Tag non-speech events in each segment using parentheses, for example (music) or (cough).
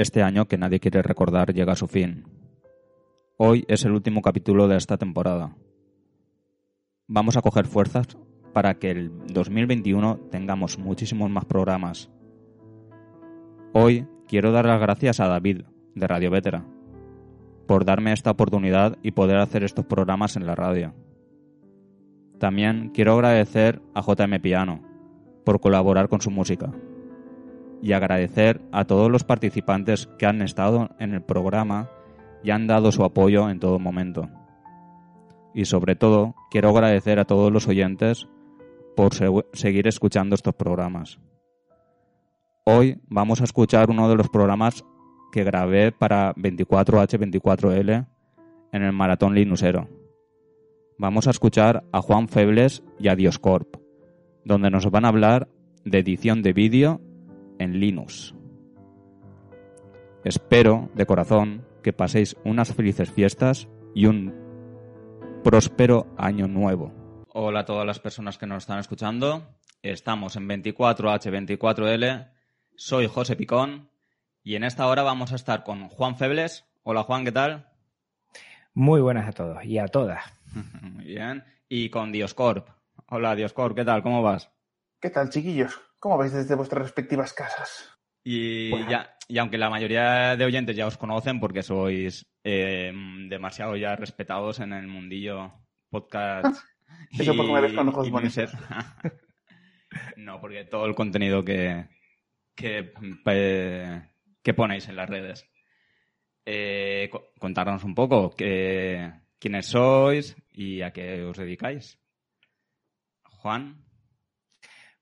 este año que nadie quiere recordar llega a su fin. Hoy es el último capítulo de esta temporada. Vamos a coger fuerzas para que el 2021 tengamos muchísimos más programas. Hoy quiero dar las gracias a David, de Radio Vetera, por darme esta oportunidad y poder hacer estos programas en la radio. También quiero agradecer a JM Piano por colaborar con su música y agradecer a todos los participantes que han estado en el programa y han dado su apoyo en todo momento. Y sobre todo, quiero agradecer a todos los oyentes por seguir escuchando estos programas. Hoy vamos a escuchar uno de los programas que grabé para 24H24L en el Maratón Linusero. Vamos a escuchar a Juan Febles y a Dioscorp, donde nos van a hablar de edición de vídeo en Linux. Espero de corazón que paséis unas felices fiestas y un próspero año nuevo. Hola a todas las personas que nos están escuchando. Estamos en 24H24L. Soy José Picón y en esta hora vamos a estar con Juan Febles. Hola Juan, ¿qué tal? Muy buenas a todos y a todas. (laughs) Muy bien. Y con Dioscorp. Hola Dioscorp, ¿qué tal? ¿Cómo vas? ¿Qué tal, chiquillos? ¿Cómo vais desde vuestras respectivas casas? Y, ya, y aunque la mayoría de oyentes ya os conocen porque sois eh, demasiado ya respetados en el mundillo podcast. Eso porque me ves con ojos bonitos. (laughs) no, porque todo el contenido que, que, que ponéis en las redes. Eh, contarnos un poco que, quiénes sois y a qué os dedicáis. Juan.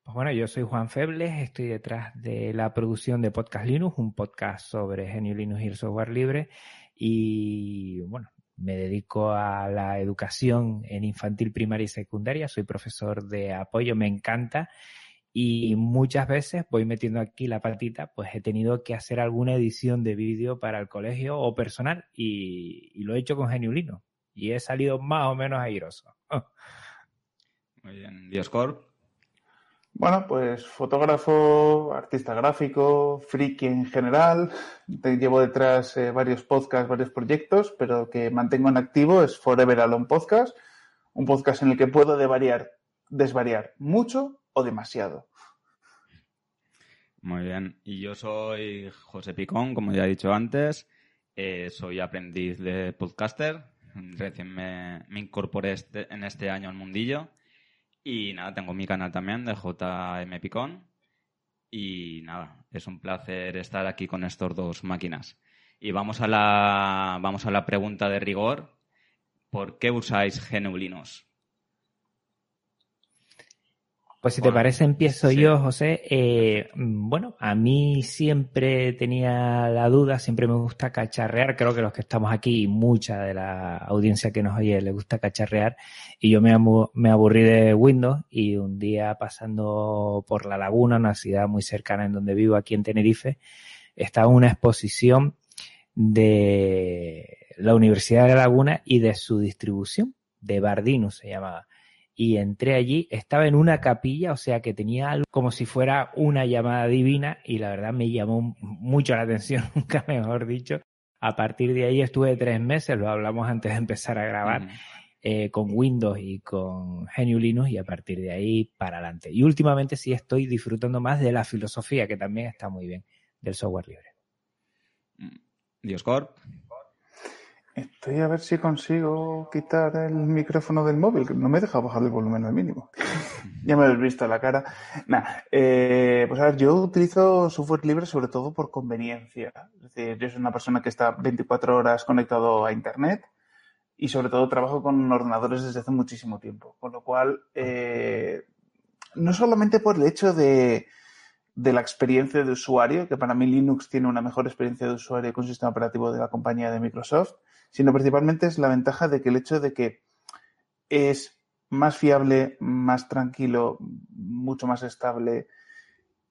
Pues bueno, yo soy Juan Febles, estoy detrás de la producción de Podcast Linux, un podcast sobre GNU Linux y el software libre. Y bueno, me dedico a la educación en infantil, primaria y secundaria. Soy profesor de apoyo, me encanta. Y muchas veces voy metiendo aquí la patita, pues he tenido que hacer alguna edición de vídeo para el colegio o personal y, lo he hecho con GNU Linux. Y he salido más o menos airoso. (laughs) Muy bien. Dioscorp. Bueno, pues fotógrafo, artista gráfico, friki en general. llevo detrás eh, varios podcasts, varios proyectos, pero que mantengo en activo es Forever Alone Podcast, un podcast en el que puedo desvariar, mucho o demasiado. Muy bien. Y yo soy José Picón, como ya he dicho antes. Eh, soy aprendiz de podcaster. Recién me, me incorporé este, en este año al mundillo. Y nada, tengo mi canal también de JM Picón. Y nada, es un placer estar aquí con estas dos máquinas. Y vamos a la, vamos a la pregunta de rigor. ¿Por qué usáis GNU Pues si te parece, empiezo yo, José. Eh, bueno, a mí siempre tenía la duda, siempre me gusta cacharrear. Creo que los que estamos aquí, mucha de la audiencia que nos oye, le gusta cacharrear. Y yo me, me aburrí de Windows y un día pasando por La Laguna, una ciudad muy cercana en donde vivo, aquí en Tenerife, estaba una exposición de la Universidad de La Laguna y de su distribución, de Bardinus se llamaba y entré allí, estaba en una capilla, o sea que tenía algo como si fuera una llamada divina y la verdad me llamó mucho la atención, (laughs) nunca mejor dicho. A partir de ahí estuve tres meses, lo hablamos antes de empezar a grabar, eh, con Windows y con GNU Linux y a partir de ahí para adelante. Y últimamente sí estoy disfrutando más de la filosofía, que también está muy bien, del software libre. Dioscorp. Estoy a ver si consigo quitar el micrófono del móvil, que no me deja bajar el volumen al mínimo. (laughs) ya me habéis visto la cara. Nah, eh, pues a ver, yo utilizo software libre sobre todo por conveniencia. Es decir, yo soy una persona que está 24 horas conectado a Internet y sobre todo trabajo con ordenadores desde hace muchísimo tiempo. Con lo cual, eh, no solamente por el hecho de, de la experiencia de usuario, que para mí Linux tiene una mejor experiencia de usuario con un sistema operativo de la compañía de Microsoft, sino principalmente es la ventaja de que el hecho de que es más fiable, más tranquilo, mucho más estable.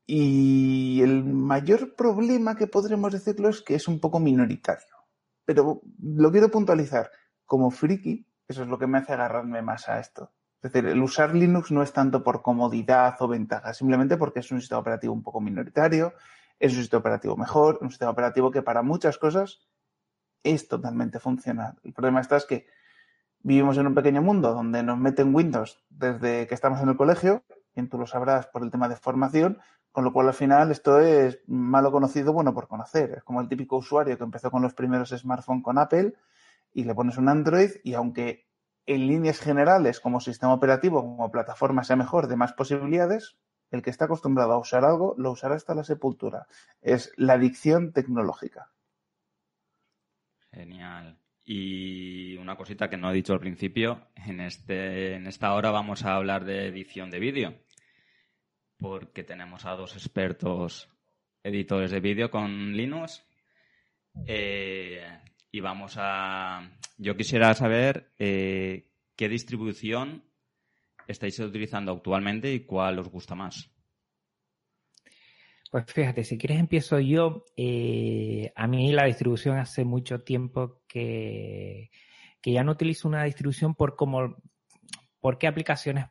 Y el mayor problema que podremos decirlo es que es un poco minoritario. Pero lo quiero puntualizar. Como friki, eso es lo que me hace agarrarme más a esto. Es decir, el usar Linux no es tanto por comodidad o ventaja, simplemente porque es un sistema operativo un poco minoritario, es un sistema operativo mejor, un sistema operativo que para muchas cosas es totalmente funcional. El problema está es que vivimos en un pequeño mundo donde nos meten Windows desde que estamos en el colegio, y tú lo sabrás por el tema de formación, con lo cual al final esto es malo conocido, bueno por conocer. Es como el típico usuario que empezó con los primeros smartphones con Apple y le pones un Android y aunque en líneas generales como sistema operativo, como plataforma sea mejor, de más posibilidades, el que está acostumbrado a usar algo lo usará hasta la sepultura. Es la adicción tecnológica. Genial. Y una cosita que no he dicho al principio, en, este, en esta hora vamos a hablar de edición de vídeo, porque tenemos a dos expertos editores de vídeo con Linux. Eh, y vamos a... Yo quisiera saber eh, qué distribución estáis utilizando actualmente y cuál os gusta más. Pues fíjate, si quieres empiezo yo. Eh, a mí la distribución hace mucho tiempo que, que ya no utilizo una distribución por cómo, por qué aplicaciones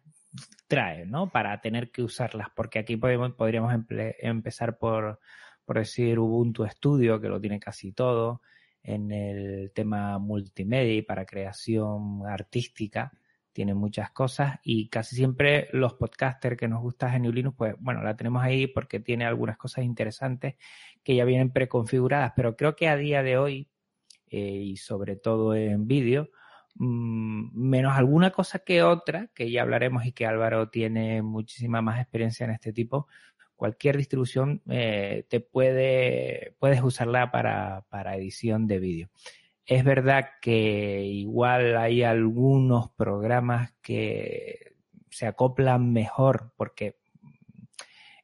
trae, ¿no? Para tener que usarlas, porque aquí podemos, podríamos empezar por, por decir Ubuntu Studio, que lo tiene casi todo, en el tema multimedia y para creación artística tiene muchas cosas y casi siempre los podcasters que nos gusta GNU Linux, pues bueno, la tenemos ahí porque tiene algunas cosas interesantes que ya vienen preconfiguradas, pero creo que a día de hoy, eh, y sobre todo en vídeo, mm, menos alguna cosa que otra, que ya hablaremos y que Álvaro tiene muchísima más experiencia en este tipo, cualquier distribución eh, te puede, puedes usarla para, para edición de vídeo. Es verdad que igual hay algunos programas que se acoplan mejor porque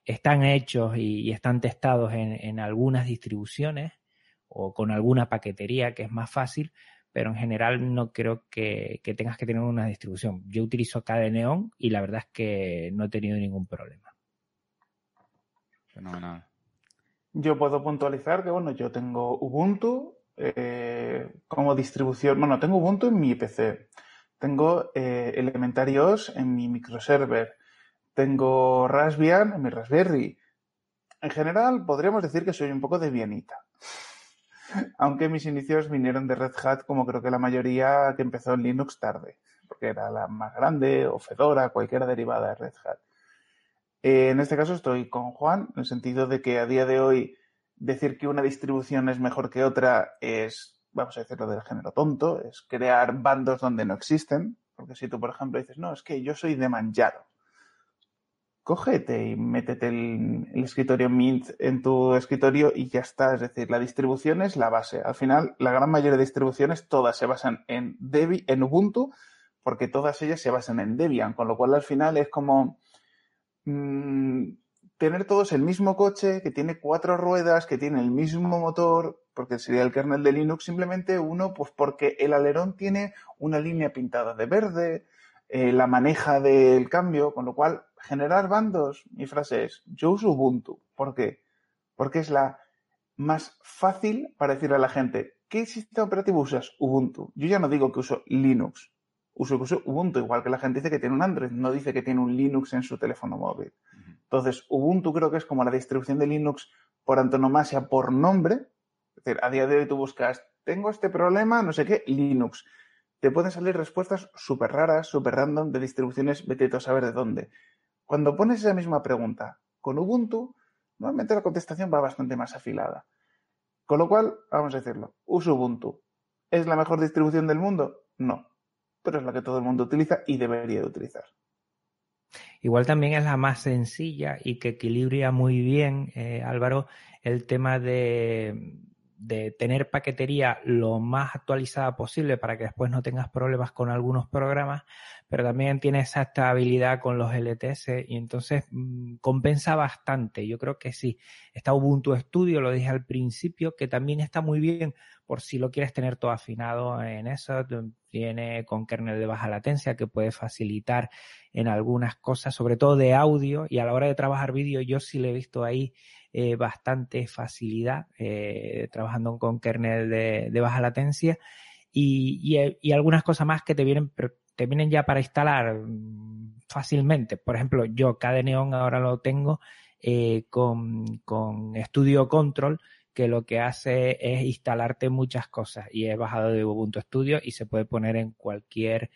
están hechos y, están testados en, algunas distribuciones o con alguna paquetería que es más fácil, pero en general no creo que, tengas que tener una distribución. Yo utilizo Neon y la verdad es que no he tenido ningún problema. Fenomenal. Yo puedo puntualizar que, bueno, yo tengo Ubuntu, eh, como distribución. Bueno, tengo Ubuntu en mi PC. Tengo eh, Elementary OS en mi microserver. Tengo Raspbian en mi Raspberry. En general, podríamos decir que soy un poco de bienita. (laughs) Aunque mis inicios vinieron de Red Hat, como creo que la mayoría que empezó en Linux tarde, porque era la más grande, o Fedora, cualquiera derivada de Red Hat. Eh, en este caso estoy con Juan, en el sentido de que a día de hoy decir que una distribución es mejor que otra es, vamos a decirlo del género tonto, es crear bandos donde no existen. Porque si tú, por ejemplo, dices, no, es que yo soy de Manjaro, cógete y métete el, escritorio Mint en tu escritorio y ya está. Es decir, la distribución es la base. Al final, la gran mayoría de distribuciones todas se basan en Debian, en Ubuntu, porque todas ellas se basan en Debian, con lo cual al final es como mm, tener todos el mismo coche, que tiene cuatro ruedas, que tiene el mismo motor, porque sería el kernel de Linux, simplemente uno, pues porque el alerón tiene una línea pintada de verde, eh, la maneja del cambio, con lo cual generar bandos, mi frase es, yo uso Ubuntu. ¿Por qué? Porque es la más fácil para decirle a la gente, ¿qué sistema operativo usas? Ubuntu. Yo ya no digo que uso Linux, uso, Ubuntu, igual que la gente dice que tiene un Android, no dice que tiene un Linux en su teléfono móvil. Entonces, Ubuntu creo que es como la distribución de Linux por antonomasia, por nombre. Es decir, a día de hoy tú buscas, tengo este problema, no sé qué, Linux. Te pueden salir respuestas súper raras, súper random, de distribuciones, vete a saber de dónde. Cuando pones esa misma pregunta con Ubuntu, normalmente la contestación va bastante más afilada. Con lo cual, vamos a decirlo, uso Ubuntu. ¿Es la mejor distribución del mundo? No, pero es la que todo el mundo utiliza y debería de utilizar. Igual también es la más sencilla y que equilibra muy bien, eh, Álvaro, el tema de, de tener paquetería lo más actualizada posible para que después no tengas problemas con algunos programas, pero también tiene esa estabilidad con los LTS y entonces mm, compensa bastante. Yo creo que sí. Está Ubuntu Studio, lo dije al principio, que también está muy bien por si lo quieres tener todo afinado en eso. Viene con kernel de baja latencia que puede facilitar en algunas cosas, sobre todo de audio y a la hora de trabajar vídeo yo sí le he visto ahí eh, bastante facilidad eh, trabajando con kernel de, baja latencia y, y, algunas cosas más que te vienen, te vienen ya para instalar mm, fácilmente. Por ejemplo, yo KDE Neon ahora lo tengo eh, con, con Studio Control que lo que hace es instalarte muchas cosas y he bajado de Ubuntu Studio y se puede poner en cualquier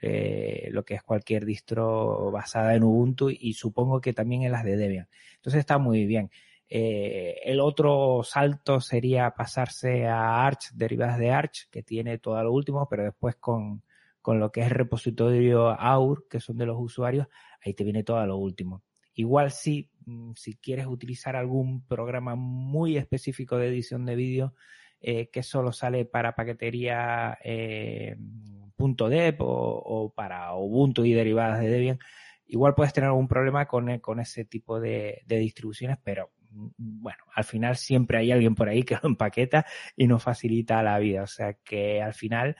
eh, lo que es cualquier distro basada en Ubuntu y supongo que también en las de Debian. Entonces está muy bien. Eh, el otro salto sería pasarse a Arch, derivadas de Arch, que tiene todo lo último, pero después con, con lo que es el repositorio AUR, que son de los usuarios, ahí te viene todo lo último. Igual si, mm, si quieres utilizar algún programa muy específico de edición de vídeo eh, que solo sale para paquetería eh, .deb o, para Ubuntu y derivadas de Debian, igual puedes tener algún problema con, con ese tipo de, distribuciones, pero bueno, al final siempre hay alguien por ahí que lo empaqueta y nos facilita la vida. O sea que al final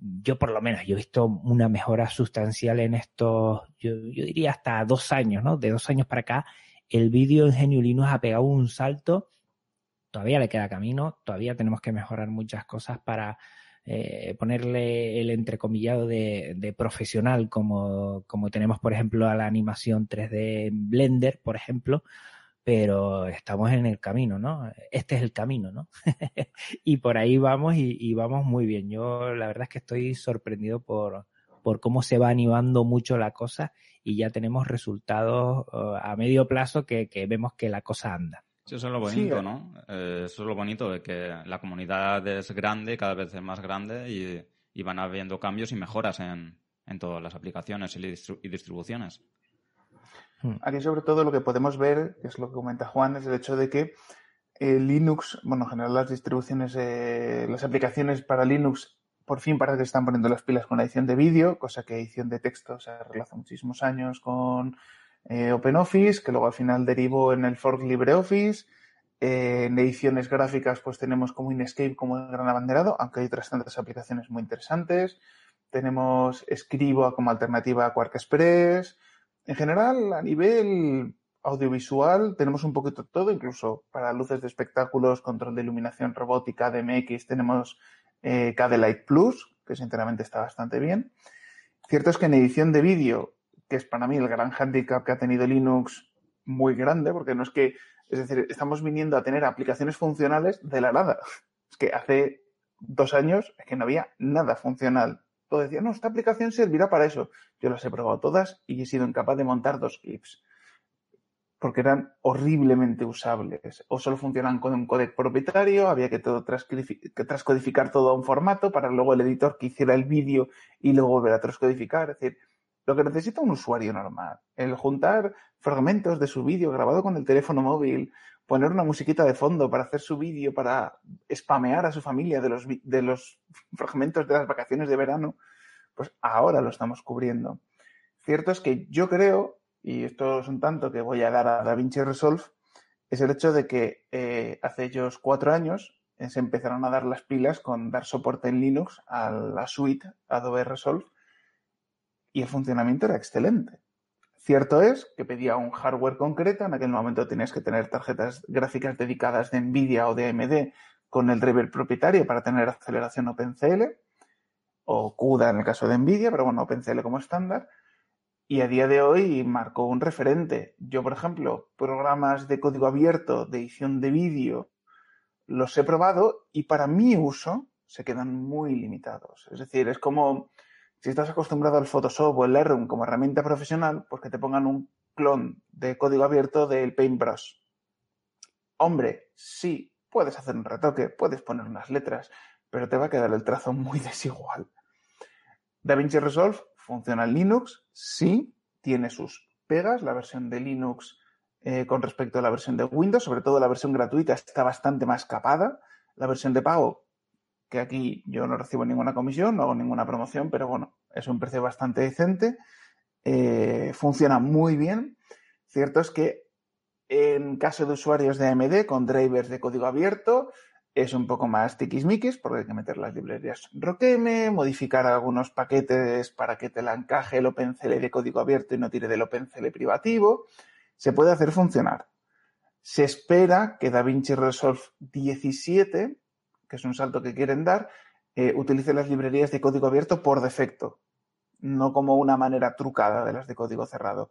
yo por lo menos, yo he visto una mejora sustancial en estos, yo, yo diría hasta dos años, ¿no? De dos años para acá, el vídeo en Genio Linux ha pegado un salto, todavía le queda camino, todavía tenemos que mejorar muchas cosas para eh, ponerle el entrecomillado de, de profesional como, como tenemos, por ejemplo, a la animación 3D en Blender, por ejemplo, pero estamos en el camino, ¿no? Este es el camino, ¿no? (laughs) y por ahí vamos y, y, vamos muy bien. Yo la verdad es que estoy sorprendido por, por cómo se va animando mucho la cosa y ya tenemos resultados uh, a medio plazo que, que, vemos que la cosa anda. Sí, eso es lo bonito, sí. ¿no? Eh, eso es lo bonito de que la comunidad es grande, cada vez es más grande y, y van habiendo cambios y mejoras en, en todas las aplicaciones y distribuciones. Hmm. Aquí sobre todo lo que podemos ver, que es lo que comenta Juan, es el hecho de que eh, Linux, bueno, en general las distribuciones, eh, las aplicaciones para Linux, por fin parece que están poniendo las pilas con la edición de vídeo, cosa que edición de texto se relaciona muchísimos años con eh, OpenOffice, que luego al final derivó en el fork LibreOffice. En ediciones gráficas pues tenemos como Inkscape como el gran abanderado, aunque hay otras tantas aplicaciones muy interesantes. Tenemos Scribo como alternativa a Quark Express, en general, a nivel audiovisual, tenemos un poquito todo, incluso para luces de espectáculos, control de iluminación robótica, DMX, tenemos eh, KDLight Plus, que sinceramente está bastante bien. Cierto es que en edición de vídeo, que es para mí el gran handicap que ha tenido Linux muy grande, porque no es que, es decir, estamos viniendo a tener aplicaciones funcionales de la nada. Es que hace dos años es que no había nada funcional todo decía, no, esta aplicación servirá para eso. Yo las he probado todas y he sido incapaz de montar dos clips. Porque eran horriblemente usables. O solo funcionan con un codec propietario, había que, todo que transcodificar todo a un formato para luego el editor que hiciera el vídeo y luego volver a transcodificar. Es decir, lo que necesita un usuario normal. El juntar fragmentos de su vídeo grabado con el teléfono móvil, poner una musiquita de fondo para hacer su vídeo, para spamear a su familia de los, de los fragmentos de las vacaciones de verano, pues ahora lo estamos cubriendo. Cierto es que yo creo, y esto es un tanto que voy a dar a DaVinci Resolve, es el hecho de que eh, hace ellos cuatro años eh, se empezaron a dar las pilas con dar soporte en Linux a la suite Adobe Resolve y el funcionamiento era excelente. Cierto es que pedía un hardware concreto, en aquel momento tenías que tener tarjetas gráficas dedicadas de NVIDIA o de AMD con el driver propietario para tener aceleración OpenCL o CUDA en el caso de NVIDIA, pero bueno, OpenCL como estándar. Y a día de hoy marcó un referente. Yo, por ejemplo, programas de código abierto de edición de vídeo los he probado y para mi uso se quedan muy limitados. Es decir, es como si estás acostumbrado al Photoshop o el Lightroom como herramienta profesional, pues que te pongan un clon de código abierto del Paintbrush. Hombre, sí, puedes hacer un retoque, puedes poner unas letras, pero te va a quedar el trazo muy (laughs) desigual. DaVinci Resolve funciona en Linux, sí, tiene sus pegas, la versión de Linux eh, con respecto a la versión de Windows, sobre todo la versión gratuita está bastante más capada, la versión de pago que aquí yo no recibo ninguna comisión, no hago ninguna promoción, pero bueno, es un precio bastante decente, eh, funciona muy bien. Cierto es que en caso de usuarios de AMD con drivers de código abierto, es un poco más tiquismiquis porque hay que meter las librerías Roqueme, modificar algunos paquetes para que te la encaje el OpenCL de código abierto y no tire del OpenCL privativo. Se puede hacer funcionar. Se espera que DaVinci Resolve 17 que es un salto que quieren dar, eh, utilice las librerías de código abierto por defecto, no como una manera trucada de las de código cerrado.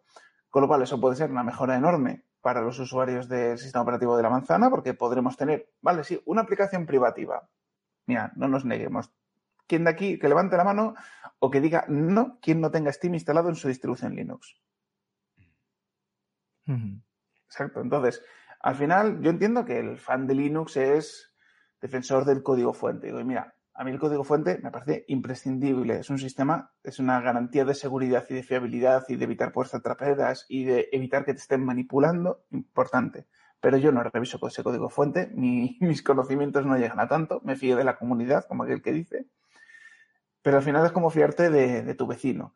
Con lo cual, eso puede ser una mejora enorme para los usuarios del sistema operativo de la manzana, porque podremos tener, vale, sí, una aplicación privativa. Mira, no nos neguemos. ¿Quién de aquí que levante la mano o que diga no, quien no tenga Steam instalado en su distribución Linux? Exacto. Entonces, al final, yo entiendo que el fan de Linux es defensor del código fuente. Digo, mira, a mí el código fuente me parece imprescindible. Es un sistema, es una garantía de seguridad y de fiabilidad y de evitar puertas traperas y de evitar que te estén manipulando, importante. Pero yo no reviso ese código fuente, (laughs) mis conocimientos no llegan a tanto, me fío de la comunidad, como aquel que dice. Pero al final es como fiarte de, tu vecino.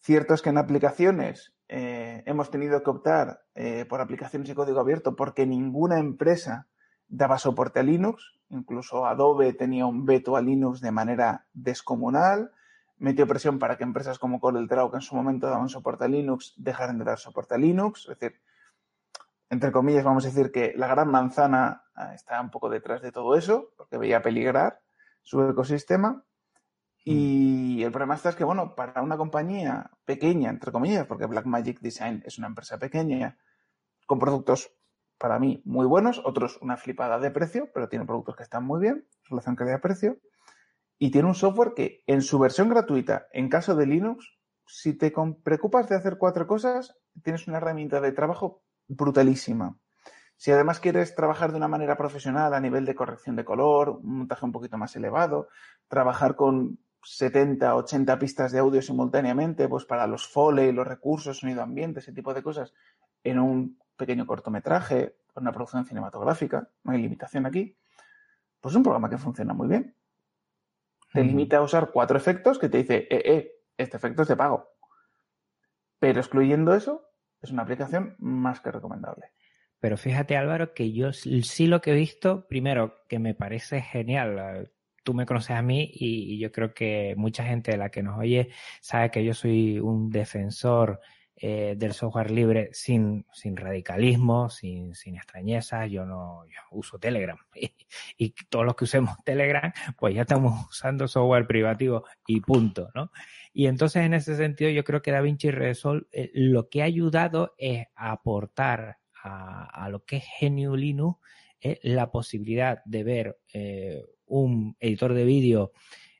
Cierto es que en aplicaciones eh, hemos tenido que optar eh, por aplicaciones de código abierto porque ninguna empresa daba soporte a Linux, incluso Adobe tenía un veto a Linux de manera descomunal, metió presión para que empresas como CorelDRAW, que en su momento daban soporte a Linux, dejaran de dar soporte a Linux. Es decir, entre comillas, vamos a decir que la gran manzana ah, está un poco detrás de todo eso, porque veía peligrar su ecosistema. Y mm. el problema está es que, bueno, para una compañía pequeña, entre comillas, porque Blackmagic Design es una empresa pequeña, con productos para mí muy buenos, otros una flipada de precio, pero tiene productos que están muy bien, relación calidad-precio, y tiene un software que en su versión gratuita, en caso de Linux, si te preocupas de hacer cuatro cosas, tienes una herramienta de trabajo brutalísima. Si además quieres trabajar de una manera profesional a nivel de corrección de color, un montaje un poquito más elevado, trabajar con 70, 80 pistas de audio simultáneamente, pues para los foley, los recursos, sonido ambiente, ese tipo de cosas, en un pequeño cortometraje, una producción cinematográfica, no hay limitación aquí, pues es un programa que funciona muy bien. Te limita a usar cuatro efectos que te dice, eh, eh, este efecto es de pago. Pero excluyendo eso, es una aplicación más que recomendable. Pero fíjate, Álvaro, que yo sí lo que he visto, primero, que me parece genial. Tú me conoces a mí y yo creo que mucha gente de la que nos oye sabe que yo soy un defensor eh, del software libre sin, sin radicalismo, sin, sin extrañezas. Yo no uso Telegram (laughs) y, todos los que usemos Telegram, pues ya estamos (laughs) usando software privativo y punto, ¿no? Y entonces en ese sentido yo creo que DaVinci Resolve eh, lo que ha ayudado es aportar a, lo que es GNU Linux eh, la posibilidad de ver un editor de vídeo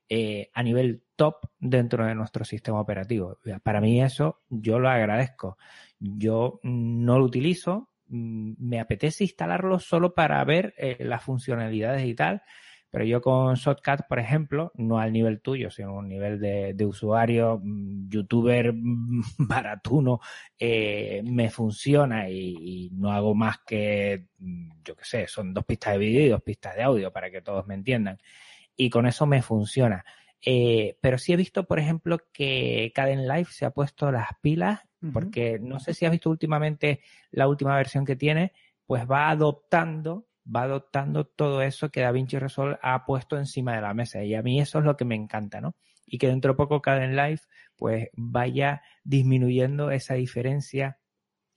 eh, a nivel top dentro de nuestro sistema operativo. Para mí eso yo lo agradezco. Yo no lo utilizo, mm, me apetece instalarlo solo para ver eh, las funcionalidades y tal, pero yo con Shotcut, por ejemplo, no al nivel tuyo, sino a un nivel de, usuario, mm, youtuber mm, (laughs) baratuno, eh, me funciona y, y, no hago más que, yo qué sé, son dos pistas de vídeo y dos pistas de audio para que todos me entiendan y con eso me funciona. Eh, pero sí he visto, por ejemplo, que Caden Life se ha puesto las pilas, porque no sé si has visto últimamente la última versión que tiene, pues va adoptando, va adoptando todo eso que DaVinci Resolve ha puesto encima de la mesa. Y a mí eso es lo que me encanta, ¿no? Y que dentro de poco Caden Life, pues vaya disminuyendo esa diferencia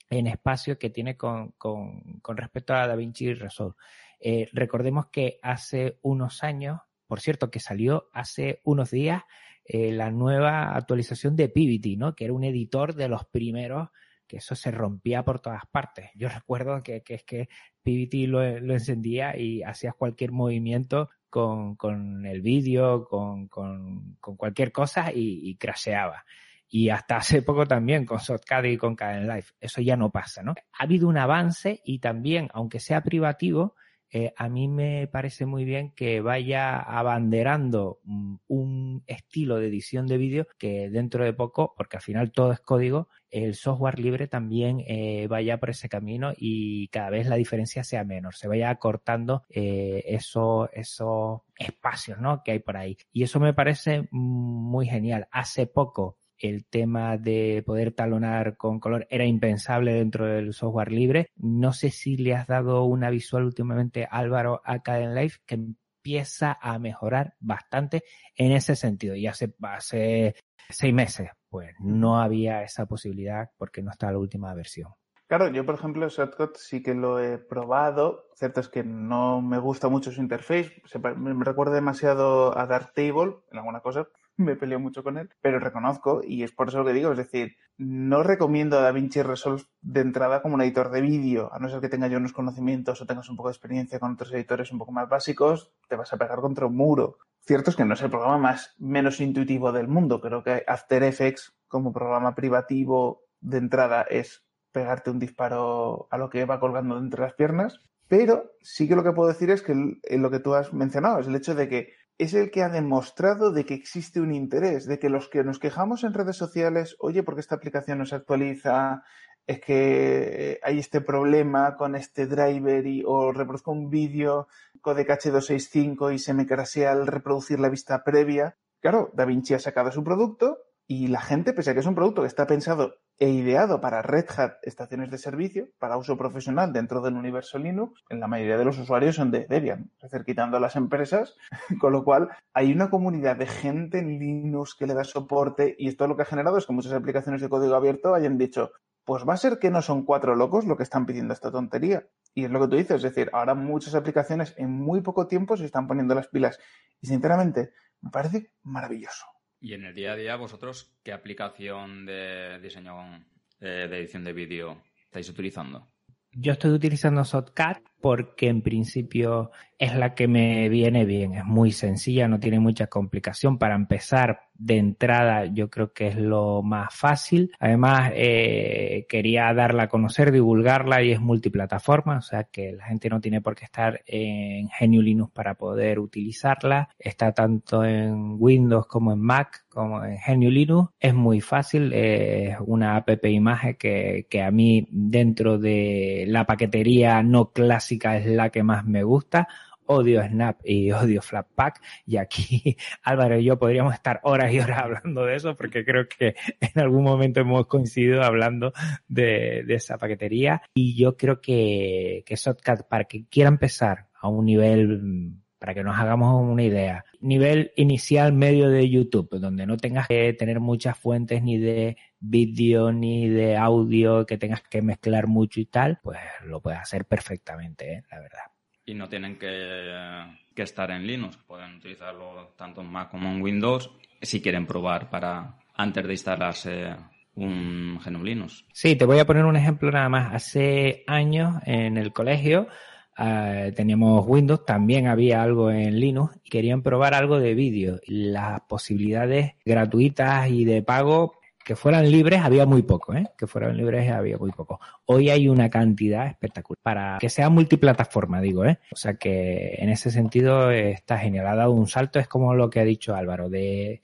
en espacio que tiene con, con, con respecto a DaVinci Resolve. Eh, recordemos que hace unos años por cierto, que salió hace unos días eh, la nueva actualización de Pivity, ¿no? Que era un editor de los primeros que eso se rompía por todas partes. Yo (laughs) recuerdo que, es que Pivity lo, encendía y hacías cualquier movimiento con, el vídeo, con, cualquier cosa y, y crasheaba. Y hasta hace poco también con Shotcut y con Caden Life. Eso ya no pasa, ¿no? Ha habido un avance y también, aunque sea privativo, eh, a mí me parece muy bien que vaya abanderando mm, un estilo de edición de vídeo que dentro de poco, porque al final todo es código, el software libre también eh, vaya por ese camino y cada vez la diferencia sea menor, se vaya acortando eh, esos, esos espacios ¿no? que hay por ahí. Y eso me parece muy genial. Hace poco el tema de poder talonar con color era impensable dentro del software libre. No sé si le has dado una visual últimamente, Álvaro, a Caden Life, que empieza a mejorar bastante en ese sentido. Y hace, hace seis meses, pues no había esa posibilidad porque no está la última versión. Claro, yo por ejemplo Shotcut sí que lo he probado. Cierto es que no me gusta mucho su interface. Me recuerda demasiado a Darktable en alguna cosa. Me peleo mucho con él, pero reconozco, y es por eso lo que digo, es decir, no recomiendo a DaVinci Resolve de entrada como un editor de vídeo, a no ser que tenga yo unos conocimientos o tengas un poco de experiencia con otros editores un poco más básicos, te vas a pegar contra un muro. Cierto es que no es el programa más menos intuitivo del mundo, creo que After Effects como programa privativo de entrada es pegarte un disparo a lo que va colgando entre las piernas, pero sí que lo que puedo decir es que lo que tú has mencionado es el hecho de que es el que ha demostrado de que existe un interés, de que los que nos quejamos en redes sociales, oye, porque esta aplicación no se actualiza, es que hay este problema con este driver y, o reproduzco un vídeo codec H265 y se me crasea al reproducir la vista previa. Claro, DaVinci ha sacado su producto y la gente, pese a que es un producto que está pensado e ideado para Red Hat estaciones de servicio, para uso profesional dentro del universo Linux, en la mayoría de los usuarios son de Debian, es decir, quitando a las empresas, (laughs) con lo cual hay una comunidad de gente en Linux que le da soporte y esto lo que ha generado es que muchas aplicaciones de código abierto hayan dicho, pues va a ser que no son cuatro locos lo que están pidiendo esta tontería. Y es lo que tú dices, es decir, ahora muchas aplicaciones en muy poco tiempo se están poniendo las pilas y sinceramente me parece maravilloso. Y en el día a día, vosotros, ¿qué aplicación de diseño eh, de edición de vídeo estáis utilizando? Yo estoy utilizando Shotcut porque en principio es la que me viene bien, es muy sencilla, no tiene mucha complicación. Para empezar de entrada yo creo que es lo más fácil. Además eh, quería darla a conocer, divulgarla y es multiplataforma, o sea que la gente no tiene por qué estar en GNU Linux para poder utilizarla. Está tanto en Windows como en Mac como en GNU Linux. Es muy fácil, es una app imagen que, que a mí dentro de la paquetería no clásica es la que más me gusta. Odio Snap y (laughs) odio Flatpak. Y aquí (laughs) Álvaro y yo podríamos estar horas y horas hablando de eso porque creo que (laughs) en algún momento hemos coincidido hablando de, esa paquetería. Y yo creo que, que para que quiera empezar a un nivel para que nos hagamos una idea. Nivel inicial medio de YouTube, donde no tengas que tener muchas fuentes ni de vídeo ni de audio, que tengas que mezclar mucho y tal, pues lo puedes hacer perfectamente, ¿eh? la verdad. Y no tienen que, estar en Linux, pueden utilizarlo tanto en Mac como en Windows si quieren probar para antes de instalarse un GNU Linux. Sí, te voy a poner un ejemplo nada más. Hace años en el colegio eh, teníamos Windows, también había algo en Linux y querían probar algo de vídeo. Las posibilidades gratuitas y de pago que fueran libres había muy poco, ¿eh? Que fueran libres había muy poco. Hoy hay una cantidad espectacular para que sea multiplataforma, digo, ¿eh? O sea que en ese sentido está genial. Ha dado un salto, es como lo que ha dicho Álvaro, de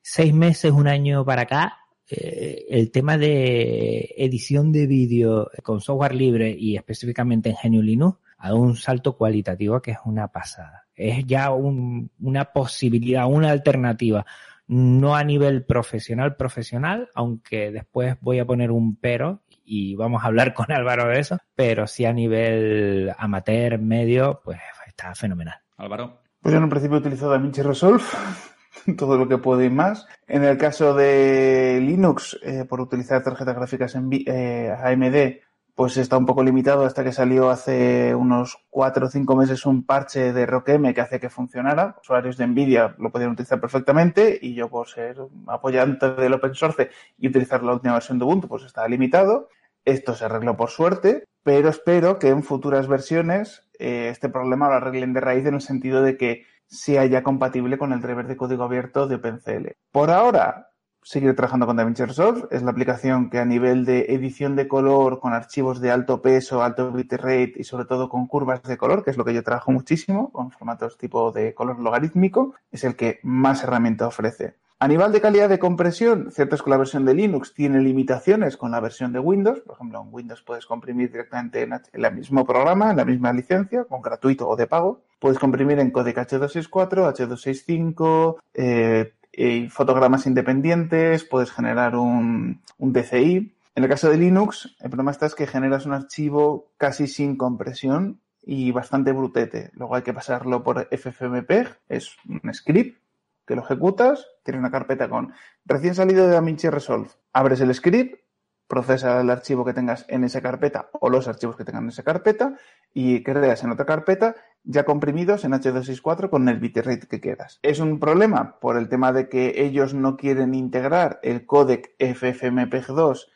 seis meses, un año para acá, eh, el tema de edición de vídeo con software libre y específicamente en GNU Linux ha dado un salto cualitativo que es una pasada. Es ya una posibilidad, una alternativa, no a nivel profesional, profesional, aunque después voy a poner un pero y vamos a hablar (laughs) con Álvaro de eso, pero sí a nivel amateur, medio, pues está fenomenal. Álvaro. Pues yo en un principio he utilizado DaVinci Resolve, (laughs) todo lo que puedo y más. En el caso de Linux, eh, por utilizar tarjetas gráficas en eh, AMD, pues está un poco limitado hasta que salió hace unos cuatro o cinco meses un parche de ROCm que hace que funcionara. Usuarios de Nvidia lo podían utilizar perfectamente y yo por ser apoyante del open source y utilizar la última versión de Ubuntu pues está limitado. Esto se arregló por suerte, pero espero que en futuras versiones eh, este problema lo arreglen de raíz en el sentido de que sea ya compatible con el driver de código abierto de OpenCL. Por ahora, seguir trabajando con DaVinci Resolve. Es la aplicación que a nivel de edición de color con archivos de alto peso, alto bitrate y sobre todo con curvas de color, que es lo que yo trabajo muchísimo, con formatos tipo de color logarítmico, es el que más herramienta ofrece. A nivel de calidad de compresión, cierto es que la versión de Linux tiene limitaciones con la versión de Windows. Por ejemplo, en Windows puedes comprimir directamente en el mismo programa, en la misma licencia, con gratuito o de pago. Puedes comprimir en codec H264, H265, eh, y fotogramas independientes, puedes generar un, un DCI. En el caso de Linux, el problema está es que generas un archivo casi sin compresión y bastante brutete. Luego hay que pasarlo por FFmpeg, es un script que lo ejecutas, tiene una carpeta con recién salido de DaVinci Resolve. Abres el script, procesa el archivo que tengas en esa carpeta o los archivos que tengan en esa carpeta y creas en otra carpeta ya comprimidos en H264 con el bitrate que quieras. Es un problema por el tema de que ellos no quieren integrar el codec FFmpeg2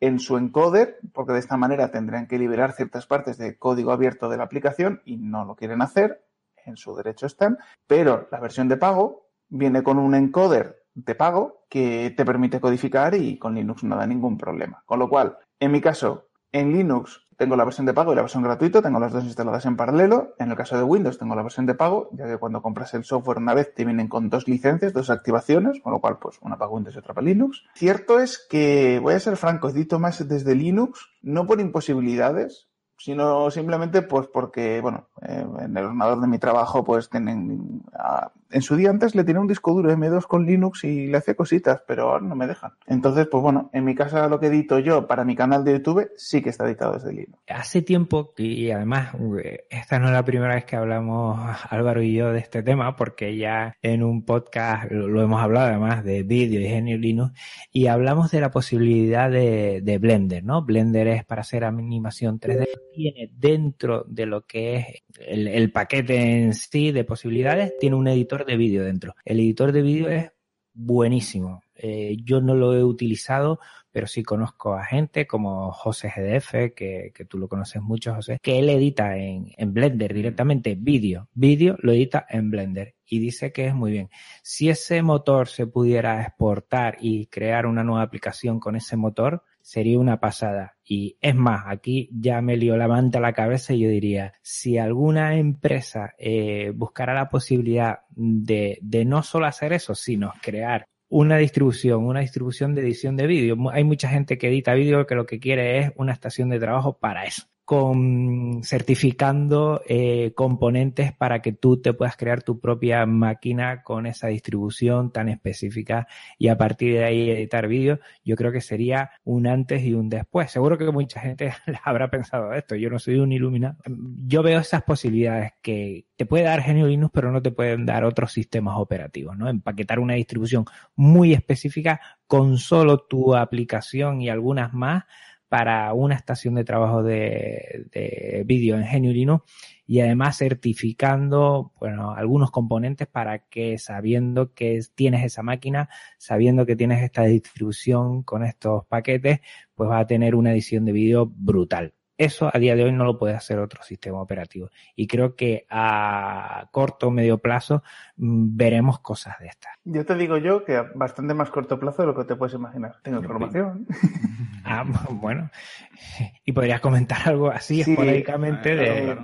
en su encoder, porque de esta manera tendrían que liberar ciertas partes de código abierto de la aplicación y no lo quieren hacer, en su derecho están, pero la versión de pago viene con un encoder de pago que te permite codificar y con Linux no da ningún problema. Con lo cual, en mi caso, en Linux tengo la versión de pago y la versión gratuita, tengo las dos instaladas en paralelo. En el caso de Windows tengo la versión de pago, ya que cuando compras el software una vez te vienen con dos licencias, dos activaciones, con lo cual pues una para Windows y otra para Linux. Cierto es que, voy a ser franco, edito más desde Linux, no por imposibilidades, sino simplemente pues porque, bueno, eh, en el ordenador de mi trabajo pues tienen, en su día antes le tenía un disco duro M2 con Linux y le hacía cositas, pero ahora no me dejan. Entonces, pues bueno, en mi casa lo que edito yo para mi canal de YouTube sí que está editado desde Linux. Hace tiempo, y además esta no es la primera vez que hablamos (laughs) Álvaro y yo de este tema, porque ya en un podcast lo, hemos hablado además de vídeo y genio Linux, y hablamos de la posibilidad de, de Blender, ¿no? Blender es para hacer animación 3D tiene dentro de lo que es el, paquete en sí de posibilidades, tiene un editor de vídeo dentro. El editor de vídeo es buenísimo. Eh, yo no lo he utilizado, pero sí conozco a gente como José GDF, que, que tú lo conoces mucho, José, que él edita en, en Blender directamente vídeo. Vídeo lo edita en Blender y dice que es muy bien. Si ese motor se pudiera exportar y crear una nueva aplicación con ese motor, sería una pasada. Y es más, aquí ya me lió la manta a la cabeza y yo diría, si alguna empresa eh, buscara la posibilidad de, de no solo hacer eso, sino crear una distribución, una distribución de edición de vídeo. Hay mucha gente que edita vídeo que lo que quiere es una estación de trabajo para eso con certificando eh, componentes para que tú te puedas crear tu propia máquina con esa distribución tan específica y a partir de ahí editar vídeos, yo creo que sería un antes y un después. Seguro que mucha gente (laughs) habrá pensado esto. Yo no soy un iluminado. Yo veo esas posibilidades que te puede dar Genio Linux, pero no te pueden dar otros sistemas operativos, ¿no? Empaquetar una distribución muy específica con solo tu aplicación y algunas más para una estación de trabajo de, vídeo en GNU y además certificando bueno, algunos componentes para que sabiendo que tienes esa máquina, sabiendo que tienes esta distribución con estos paquetes, pues va a tener una edición de vídeo brutal. Eso a día de hoy no lo puede hacer otro sistema operativo. Y creo que a corto o medio plazo mm, veremos cosas de estas. Yo te digo yo que a bastante más corto plazo de lo que te puedes imaginar. Tengo información. (laughs) Ah, bueno. (laughs) Y podrías comentar algo así esporádicamente de...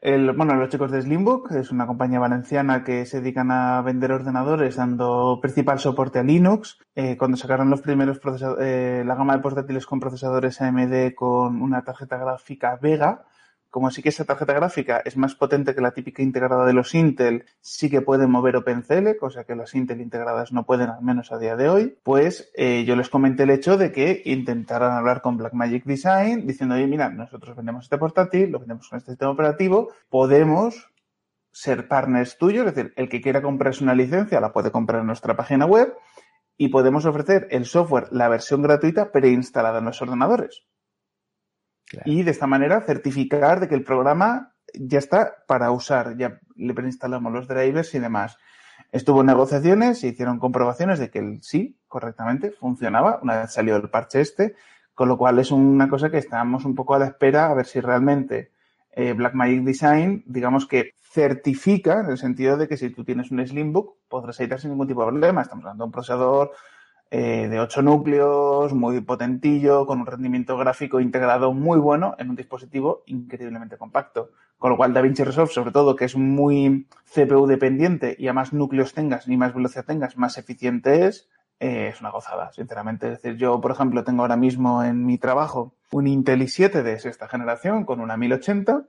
El, bueno, los chicos de Slimbook es una compañía valenciana que se dedican a vender ordenadores dando principal soporte a Linux. Eh, cuando sacaron los primeros procesadores, eh, la gama de portátiles con procesadores AMD con una tarjeta gráfica Vega, como sí que esa tarjeta gráfica es más potente que la típica integrada de los Intel, sí que puede mover OpenCL, cosa que las Intel integradas no pueden, al menos a día de hoy, pues eh, yo les comenté el hecho de que intentaran hablar con Blackmagic Design diciendo, oye, mira, nosotros vendemos este portátil, lo vendemos con este sistema operativo, podemos ser partners tuyos, es decir, el que quiera comprarse una licencia la puede comprar en nuestra página web y podemos ofrecer el software, la versión gratuita preinstalada en los ordenadores. Y de esta manera certificar de que el programa ya está para usar, ya le preinstalamos los drivers y demás. Estuvo en negociaciones, se hicieron comprobaciones de que el sí, correctamente, funcionaba una vez salió el parche este, con lo cual es una cosa que estamos un poco a la espera a ver si realmente eh, Blackmagic Design, digamos que certifica en el sentido de que si tú tienes un Slimbook podrás editar sin ningún tipo de problema. Estamos hablando de un procesador eh, de 8 núcleos, muy potentillo, con un rendimiento gráfico integrado muy bueno en un dispositivo increíblemente compacto. Con lo cual DaVinci Resolve, sobre todo, que es muy CPU dependiente y a más núcleos tengas ni más velocidad tengas, más eficiente es, eh, es una gozada, sinceramente. Es decir, yo, por ejemplo, tengo ahora mismo en mi trabajo un Intel i7 de sexta generación con una 1080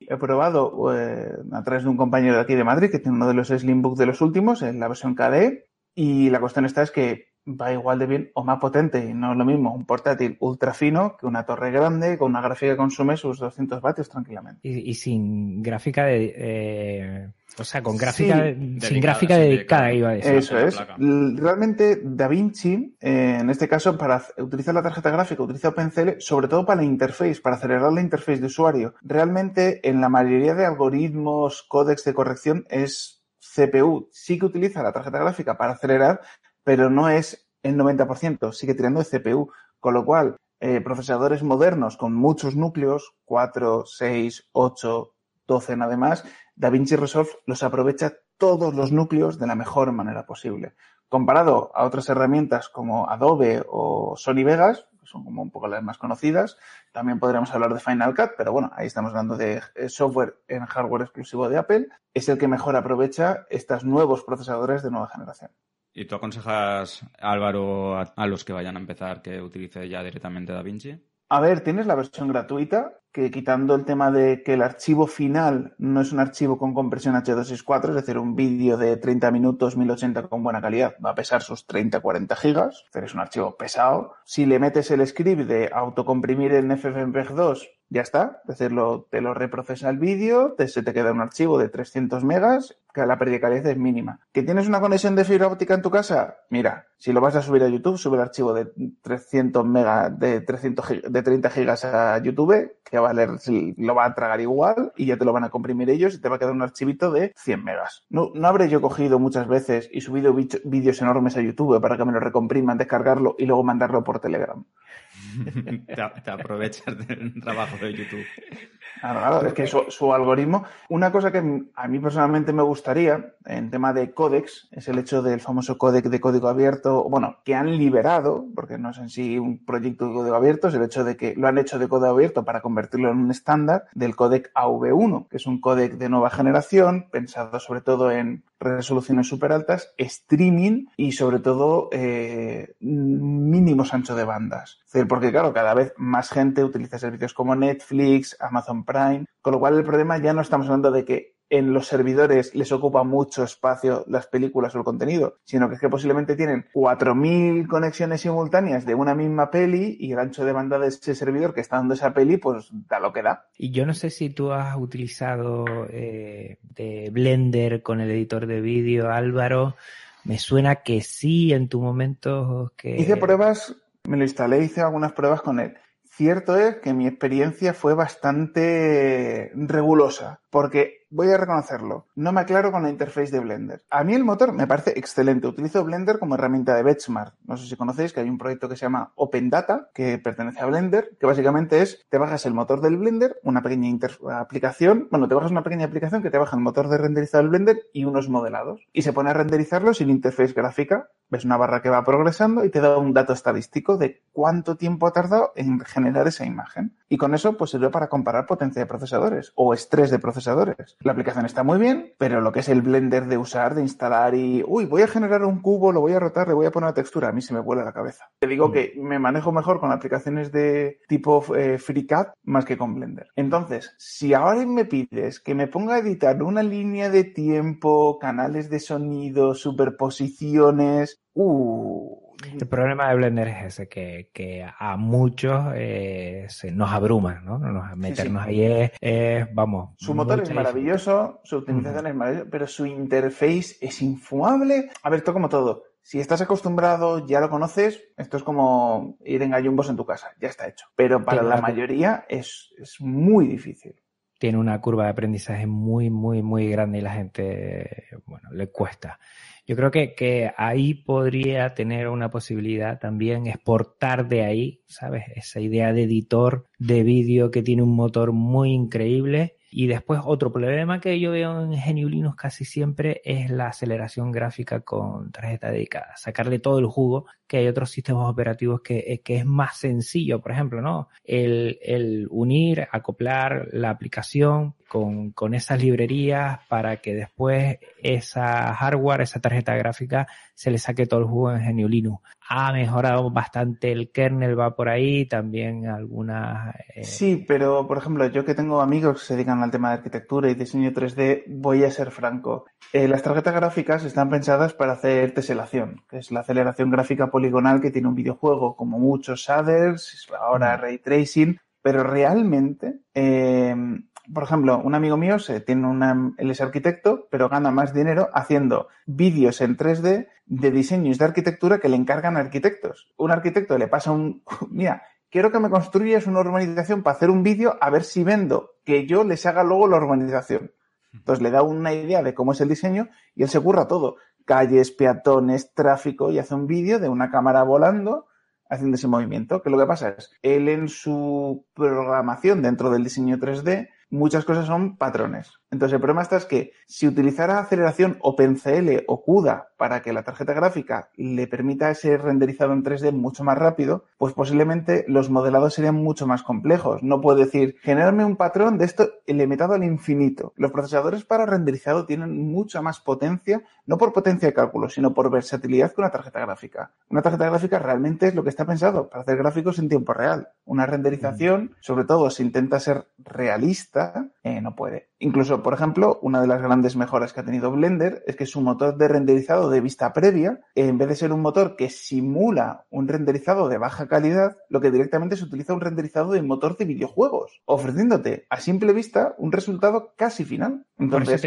he probado eh, a través de un compañero de aquí de Madrid que tiene uno de los Slimbook de los últimos, en la versión KDE, y la cuestión está es que va igual de bien o más potente. Y no es lo mismo un portátil ultra fino que una torre grande con una gráfica que consume sus 200 vatios tranquilamente. Y, y sin gráfica de... Eh, o sea, con gráfica, sí, sin dedicada, gráfica dedicada, iba a decir. Eso es. Realmente DaVinci, eh, en este caso, para utilizar la tarjeta gráfica, utiliza OpenCL, sobre todo para la interface, para acelerar la interface de usuario. Realmente, en la mayoría de algoritmos, códex de corrección, es CPU. Sí que utiliza la tarjeta gráfica para acelerar, pero no es el 90%, sigue tirando de CPU. Con lo cual, eh, procesadores modernos con muchos núcleos, 4, 6, 8, 12 nada más, DaVinci Resolve los aprovecha todos los núcleos de la mejor manera posible. Comparado a otras herramientas como Adobe o Sony Vegas, que son como un poco las más conocidas, también podríamos hablar de Final Cut, pero bueno, ahí estamos hablando de eh, software en hardware exclusivo de Apple, es el que mejor aprovecha estos nuevos procesadores de nueva generación. ¿Y tú aconsejas, Álvaro, a los que vayan a empezar que utilice ya directamente DaVinci? A ver, tienes la versión gratuita, que quitando el tema de que el archivo final no es un archivo con compresión H264, es decir, un vídeo de 30 minutos 1080 con buena calidad, va a pesar sus 30-40 gigas, es un archivo pesado. Si le metes el script de autocomprimir en FFmpeg2, ya está, es decir, lo, te lo reprocesa el vídeo, te, se te queda un archivo de 300 megas, que la pérdida de calidad es mínima. ¿Que tienes una conexión de fibra óptica en tu casa? Mira, si lo vas a subir a YouTube, sube el archivo de 300 megas, de 300 de 30 gigas a YouTube, que va a leer, lo va a tragar igual y ya te lo van a comprimir ellos y te va a quedar un archivito de 100 megas. No, no habré yo cogido muchas veces y subido vídeos enormes a YouTube para que me lo recompriman, descargarlo y luego mandarlo por Telegram. (laughs) te, te, aprovechas del trabajo de YouTube. Claro, claro, es que su, su, algoritmo. Una cosa que a mí personalmente me gustaría en tema de códex es el hecho del famoso códec de código abierto, bueno, que han liberado, porque no es en sí un proyecto de código abierto, es el hecho de que lo han hecho de código abierto para convertirlo en un estándar del códec AV1, que es un códec de nueva generación, pensado sobre todo en resoluciones súper altas, streaming y sobre todo eh, mínimos ancho de bandas. Es decir, porque claro, cada vez más gente utiliza servicios como Netflix, Amazon Prime, con lo cual el problema ya no estamos hablando de que en los servidores les ocupa mucho espacio las películas o el contenido, sino que es que posiblemente tienen 4.000 conexiones simultáneas de una misma peli y el ancho de banda de ese servidor que está dando esa peli, pues da lo que da. Y yo no sé si tú has utilizado eh, de Blender con el editor de vídeo, Álvaro. Me suena que sí en tu momento que... Hice pruebas, me lo instalé, hice algunas pruebas con él. Cierto es que mi experiencia fue bastante regulosa, porque voy a reconocerlo, no me aclaro con la interface de Blender. A mí el motor me parece excelente. Utilizo Blender como herramienta de Benchmark. No sé si conocéis que hay un proyecto que se llama Open Data, que pertenece a Blender, que básicamente es, te bajas el motor del Blender, una pequeña aplicación, bueno, te bajas una pequeña aplicación que te baja el motor de renderizado del Blender y unos modelados. Y se pone a renderizarlo sin interface gráfica. Ves una barra que va progresando y te da un dato estadístico de cuánto tiempo ha tardado en generar esa imagen. Y con eso, pues sirve para comparar potencia de procesadores o estrés de procesadores. La aplicación está muy bien, pero lo que es el Blender de usar, de instalar y, uy, voy a generar un cubo, lo voy a rotar, le voy a poner una textura, a mí se me vuela la cabeza. Te digo que me manejo mejor con aplicaciones de tipo eh, FreeCAD más que con Blender. Entonces, si ahora me pides que me ponga a editar una línea de tiempo, canales de sonido, superposiciones, uh, el problema de Blender es ese, que, que a muchos eh, se nos abruma, ¿no? Nos, meternos sí, sí. ahí es, es, vamos. Su motor es maravilloso, su optimización es maravillosa, pero su interface es infumable. A ver, esto como todo. Si estás acostumbrado, ya lo conoces, esto es como ir en gallumbos en tu casa, ya está hecho. Pero para la mayoría es, es muy difícil tiene una curva de aprendizaje muy, muy, muy grande y la gente, bueno, le cuesta. Yo creo que, que ahí podría tener una posibilidad también exportar de ahí, ¿sabes? Esa idea de editor de vídeo que tiene un motor muy increíble. Y después otro problema que yo veo en GNU Linux casi siempre es la aceleración gráfica con tarjeta dedicada. Sacarle todo el jugo, que hay otros sistemas operativos que, que es más sencillo, por ejemplo, ¿no? El, el unir, acoplar la aplicación con, con esas librerías para que después esa hardware, esa tarjeta gráfica, se le saque todo el jugo en Genio Linux. Ha mejorado bastante el kernel, va por ahí, también algunas... Eh... Sí, pero por ejemplo, yo que tengo amigos que se dedican al tema de arquitectura y diseño 3D, voy a ser franco. Eh, las tarjetas gráficas están pensadas para hacer teselación, que es la aceleración gráfica poligonal que tiene un videojuego, como muchos shaders, ahora mm. ray tracing, pero realmente, eh, por ejemplo, un amigo mío se tiene una, él es arquitecto, pero gana más dinero haciendo vídeos en 3D de diseños de arquitectura que le encargan a arquitectos. Un arquitecto le pasa un, (laughs) mira, quiero que me construyas una urbanización para hacer un vídeo a ver si vendo que yo les haga luego la urbanización. Entonces le da una idea de cómo es el diseño y él se curra todo. Calles, peatones, tráfico y hace un vídeo de una cámara volando haciendo ese movimiento. Que lo que pasa es, él en su programación dentro del diseño 3D muchas cosas son patrones. Entonces, el problema está es que si utilizara aceleración OpenCL o CUDA para que la tarjeta gráfica le permita ese renderizado en 3D mucho más rápido, pues posiblemente los modelados serían mucho más complejos. No puedo decir, generarme un patrón de esto limitado al infinito. Los procesadores para renderizado tienen mucha más potencia, no por potencia de cálculo, sino por versatilidad que una tarjeta gráfica. Una tarjeta gráfica realmente es lo que está pensado para hacer gráficos en tiempo real. Una renderización, sobre todo si intenta ser realista, eh, no puede. Incluso, por ejemplo, una de las grandes mejoras que ha tenido Blender es que su motor de renderizado de vista previa, en vez de ser un motor que simula un renderizado de baja calidad, lo que directamente se utiliza un renderizado de motor de videojuegos, ofreciéndote a simple vista un resultado casi final. Entonces,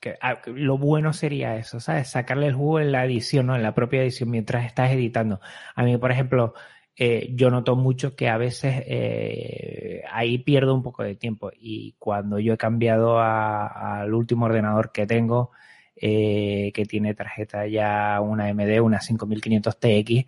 que ah, lo bueno sería eso, ¿sabes? Sacarle el jugo en la edición, ¿no? En la propia edición mientras estás editando. A mí, por ejemplo, eh, yo noto mucho que a veces eh, ahí pierdo un poco de tiempo. Y cuando yo he cambiado al último ordenador que tengo, eh, que tiene tarjeta ya una AMD, una 5500 TX,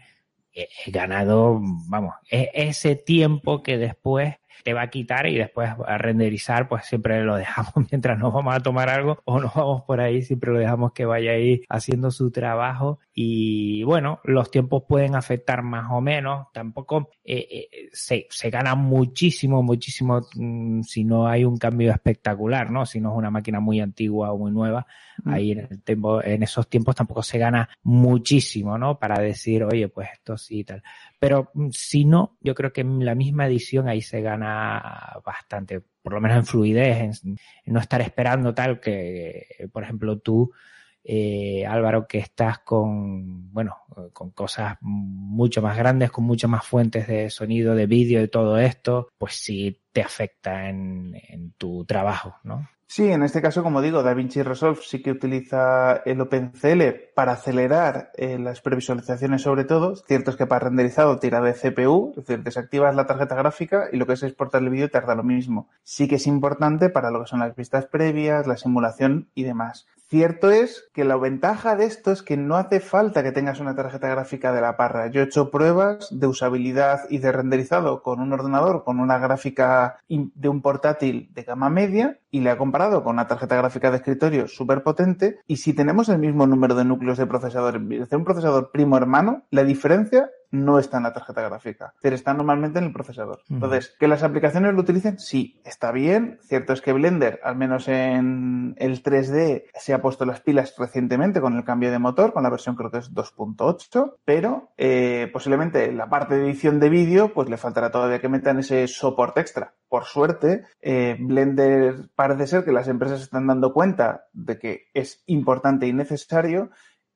he ganado, vamos, e-, ese tiempo que después te va a quitar y después a renderizar, pues siempre lo dejamos (laughs) mientras nos vamos a tomar algo o nos vamos por ahí, siempre lo dejamos que vaya ahí haciendo su trabajo y bueno, los tiempos pueden afectar más o menos, tampoco eh, eh, se, se gana muchísimo, muchísimo mm, si no hay un cambio espectacular, ¿no? Si no es una máquina muy antigua o muy nueva, mm. ahí en, el tiempo, en esos tiempos tampoco se gana muchísimo, ¿no? Para decir, oye, pues esto sí y tal. Pero mm, si no, yo creo que en la misma edición ahí se gana bastante, por lo menos en fluidez, en, no estar esperando tal que, por ejemplo, tú, eh, Álvaro, que estás con, bueno, con cosas mucho más grandes, con muchas más fuentes de sonido, de vídeo, de todo esto, pues sí te afecta en, en tu trabajo, ¿no? Sí, en este caso, como digo, DaVinci Resolve sí que utiliza el OpenCL para acelerar eh, las previsualizaciones sobre todo. Cierto es que para renderizado tira de CPU, es decir, desactivas la tarjeta gráfica y lo que es exportar el vídeo tarda lo mismo. Sí que es importante para lo que son las vistas previas, la simulación y demás. Cierto es que la ventaja de esto es que no hace falta que tengas una tarjeta gráfica de la parra. Yo he hecho pruebas de usabilidad y de renderizado con un ordenador, con una gráfica de un portátil de gama media y le he comparado con una tarjeta gráfica de escritorio súper potente y si tenemos el mismo número de núcleos de procesador, de un procesador primo hermano, la diferencia no está en la tarjeta gráfica, pero está normalmente en el procesador. Entonces, que las aplicaciones lo utilicen, sí, está bien. Cierto es que Blender, al menos en el 3D, se ha puesto las pilas recientemente con el cambio de motor, con la versión creo que es 2.8, pero eh, posiblemente la parte de edición de vídeo, pues le faltará todavía que metan ese soporte extra. Por suerte, eh, Blender parece ser que las empresas están dando cuenta de que es importante y necesario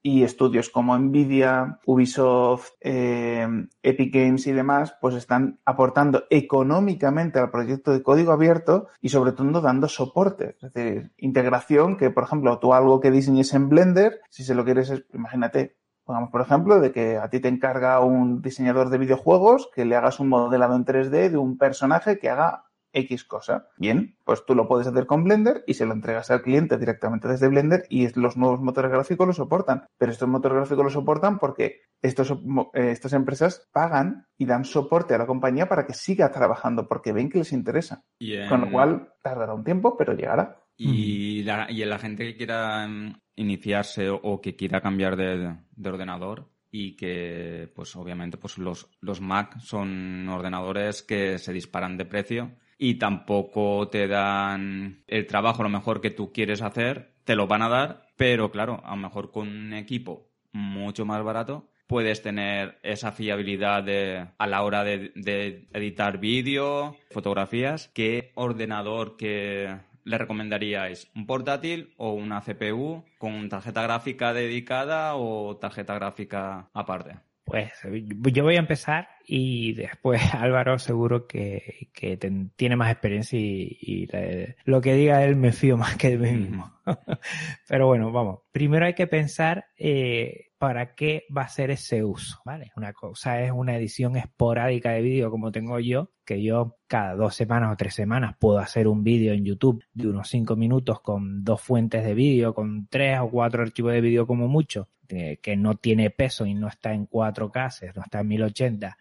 y estudios como Nvidia, Ubisoft, eh, Epic Games y demás, pues están aportando económicamente al proyecto de código abierto y sobre todo dando soporte, es decir, integración que, por ejemplo, tú algo que diseñes en Blender, si se lo quieres, imagínate, pongamos por ejemplo, de que a ti te encarga un diseñador de videojuegos que le hagas un modelado en 3D de un personaje que haga X cosa. Bien, pues tú lo puedes hacer con Blender y se lo entregas al cliente directamente desde Blender y los nuevos motores gráficos lo soportan. Pero estos motores gráficos lo soportan porque estos, eh, estas empresas pagan y dan soporte a la compañía para que siga trabajando porque ven que les interesa. Con lo cual tardará un tiempo, pero llegará. Y la, y la gente que quiera mm, iniciarse o que quiera cambiar de, de ordenador, y que pues obviamente pues los, los Mac son ordenadores que se disparan de precio y tampoco te dan el trabajo lo mejor que tú quieres hacer, te lo van a dar, pero claro, a lo mejor con un equipo mucho más barato puedes tener esa fiabilidad de, a la hora de, editar vídeo, fotografías. ¿Qué ordenador que le recomendaríais? ¿Un portátil o una CPU con tarjeta gráfica dedicada o tarjeta gráfica aparte? Pues yo voy a empezar y después (laughs) Álvaro seguro que, que tiene más experiencia y, lo que diga él me fío más que de mí mismo. (laughs) Pero bueno, vamos. Primero hay que pensar eh, para qué va a ser ese uso, ¿vale? Una cosa es una edición esporádica de vídeo como tengo yo, que yo cada dos semanas o tres semanas puedo hacer un vídeo en YouTube de unos cinco minutos con dos fuentes de vídeo, con tres o cuatro archivos de vídeo como mucho, que no tiene peso y no está en 4K, no está en 1080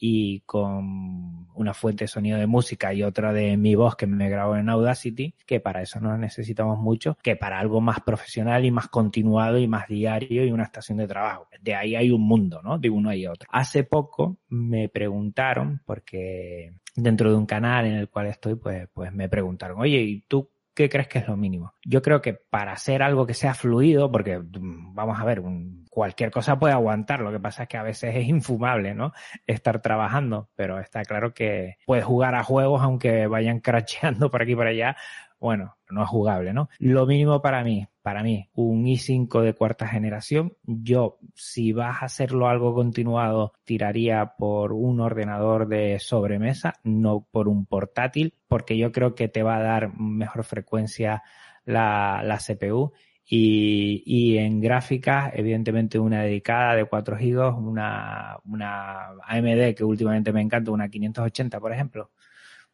y con una fuente de sonido de música y otra de mi voz que me grabo en Audacity, que para eso no necesitamos mucho, que para algo más profesional y más continuado y más diario y una estación de trabajo. De ahí hay un mundo, ¿no? De uno y otro. Hace poco me preguntaron, porque dentro de un canal en el cual estoy, pues, pues me preguntaron, oye, ¿y tú ¿qué crees que es lo mínimo? Yo creo que para hacer algo que sea fluido, porque mm, vamos a ver, cualquier cosa puede aguantar, lo que pasa es que a veces es infumable, ¿no? Estar trabajando, pero está claro que puedes jugar a juegos aunque vayan (laughs) cracheando por aquí y por allá, bueno, no es jugable, ¿no? Lo mínimo para mí, para mí, un i5 de cuarta generación. Yo, si vas a hacerlo algo continuado, tiraría por un ordenador de sobremesa, no por un portátil, porque yo creo que te va a dar mejor frecuencia la, la CPU. Y, y, en gráficas, evidentemente una dedicada de 4 GB, una, una AMD que últimamente me encanta, una 580 por ejemplo,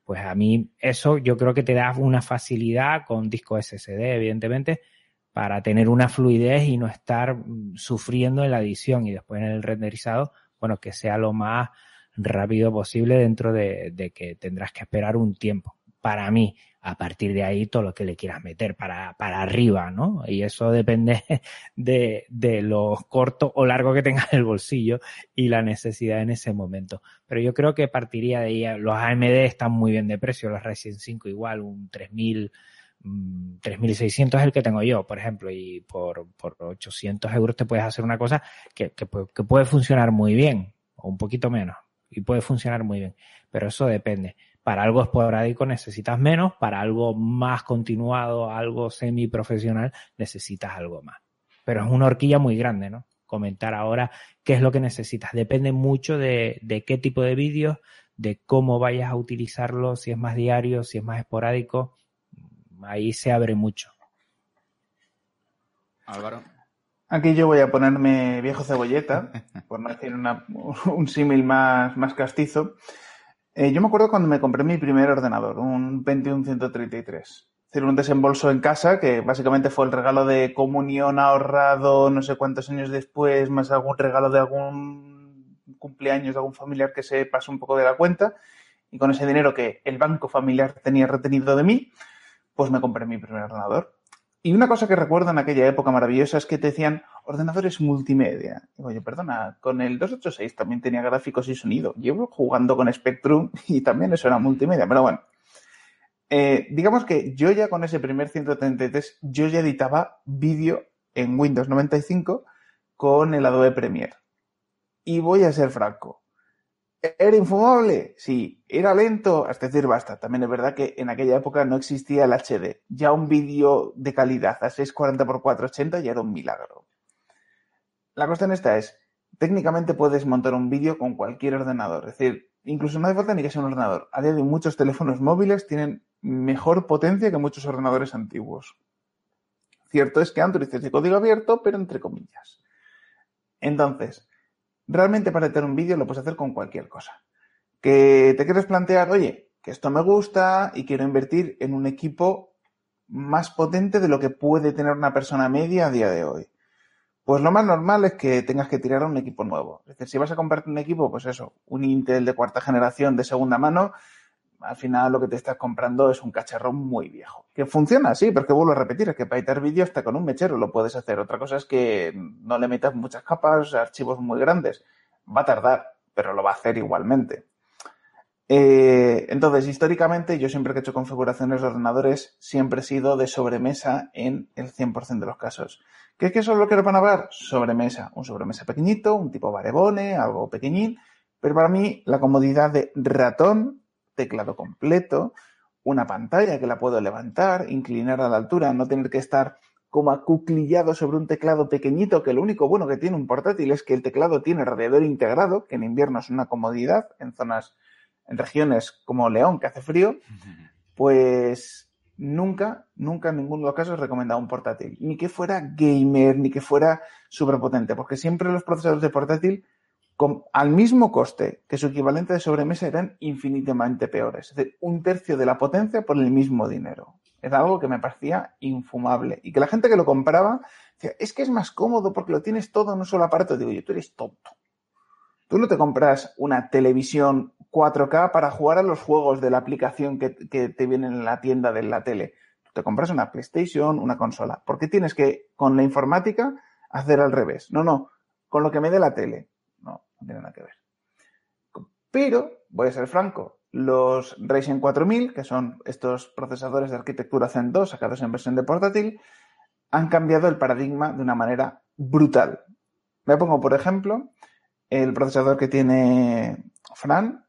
pues a mí eso yo creo que te da una facilidad con disco SSD, evidentemente, para tener una fluidez y no estar mm, sufriendo en la edición y después en el renderizado, bueno, que sea lo más rápido posible dentro de, de que tendrás que esperar un tiempo. Para mí, a partir de ahí todo lo que le quieras meter para, para arriba, ¿no? Y eso depende (laughs) de, de lo corto o largo que tengas el bolsillo y la necesidad en ese momento. Pero yo creo que partiría de ahí. Los AMD están muy bien de precio, los Ryzen 5 igual, un 3000, 3600 mm, es el que tengo yo, por ejemplo, y por, por 800 euros te puedes hacer una cosa que, que, que puede funcionar muy bien, o un poquito menos, y puede funcionar muy bien. Pero eso depende. Para algo esporádico necesitas menos, para algo más continuado, algo semiprofesional, necesitas algo más. Pero es una horquilla muy grande, ¿no? Comentar ahora qué es lo que necesitas. Depende mucho de, de qué tipo de vídeos, de cómo vayas a utilizarlo, si es más diario, si es más esporádico. Ahí se abre mucho. Álvaro. Aquí yo voy a ponerme viejo cebolleta, por no decir una, un símil más, más castizo. Eh, yo me acuerdo cuando me compré mi primer ordenador, un Pentium 133. Es decir, un desembolso en casa que básicamente fue el regalo de comunión ahorrado no sé cuántos años después, más algún regalo de algún cumpleaños de algún familiar que se pasó un poco de la cuenta. Y con ese dinero que el banco familiar tenía retenido de mí, pues me compré mi primer ordenador. Y una cosa que recuerdo en aquella época maravillosa es que te decían ordenadores multimedia. Digo, oye, perdona, con el 286 también tenía gráficos y sonido. Llevo jugando con Spectrum (laughs) y también eso era multimedia, pero bueno. Eh, digamos que yo ya con ese primer 133, yo ya editaba vídeo en Windows 95 con el Adobe Premiere. Y voy a ser franco, ¿Era infumable? Sí. ¿Era lento? Hasta decir basta. También es verdad que en aquella época no existía el HD. Ya un vídeo de calidad a 640 x 480 ya era un milagro. La cuestión esta es, técnicamente puedes montar un vídeo con cualquier ordenador. Es decir, incluso no hace falta ni que sea un ordenador. A día de hoy muchos teléfonos móviles tienen mejor potencia que muchos ordenadores antiguos. Cierto es que Android es de código abierto, pero entre comillas. Entonces, realmente para editar un vídeo lo puedes hacer con cualquier cosa. Que te quieres plantear, oye, que esto me gusta y quiero invertir en un equipo más potente de lo que puede tener una persona media a día de hoy. Pues lo más normal es que tengas que tirar a un equipo nuevo. Es decir, si vas a comprarte un equipo, pues eso, un Intel de cuarta generación de segunda mano, al final lo que te estás comprando es un cacharro muy viejo. Que funciona, sí, pero que vuelvo a repetir, es que para editar vídeo hasta con un mechero lo puedes hacer. Otra cosa es que no le metas muchas capas, archivos muy grandes. Va a tardar, pero lo va a hacer igualmente. Eh, entonces, históricamente, yo siempre que he hecho configuraciones de ordenadores, siempre he sido de sobremesa en el 100% de los casos. ¿Qué es que eso es lo que van a ver? Sobremesa. Un sobremesa pequeñito, un tipo barebone, algo pequeñín. Pero para mí, la comodidad de ratón, teclado completo, una pantalla que la puedo levantar, inclinar a la altura, no tener que estar como acuclillado sobre un teclado pequeñito, que lo único bueno que tiene un portátil es que el teclado tiene radiador integrado, que en invierno es una comodidad en zonas en regiones como León, que hace frío, (laughs) pues nunca, nunca en ninguno de los casos he recomendado un portátil. Ni que fuera gamer, ni que fuera superpotente, porque siempre los procesadores de portátil, al mismo coste que su equivalente de sobremesa, eran infinitamente peores. Es decir, un tercio de la potencia por el mismo dinero. Era algo que me parecía infumable. Y que la gente que lo compraba decía, es que es más cómodo porque lo tienes todo en un solo aparato. Digo, yo, tú eres tonto. Tú no te compras una televisión 4K para jugar a los juegos de la aplicación que, te viene en la tienda de la tele. Tú te compras una PlayStation, una consola. ¿Por qué tienes que, con la informática, hacer al revés? No, no, con lo que me dé la tele. No, tiene nada que ver. Pero, voy a ser franco, los Ryzen 4000, que son estos procesadores de arquitectura Zen 2 sacados en versión de portátil, han cambiado el paradigma de una manera brutal. Me pongo, por ejemplo, el procesador que tiene Fran,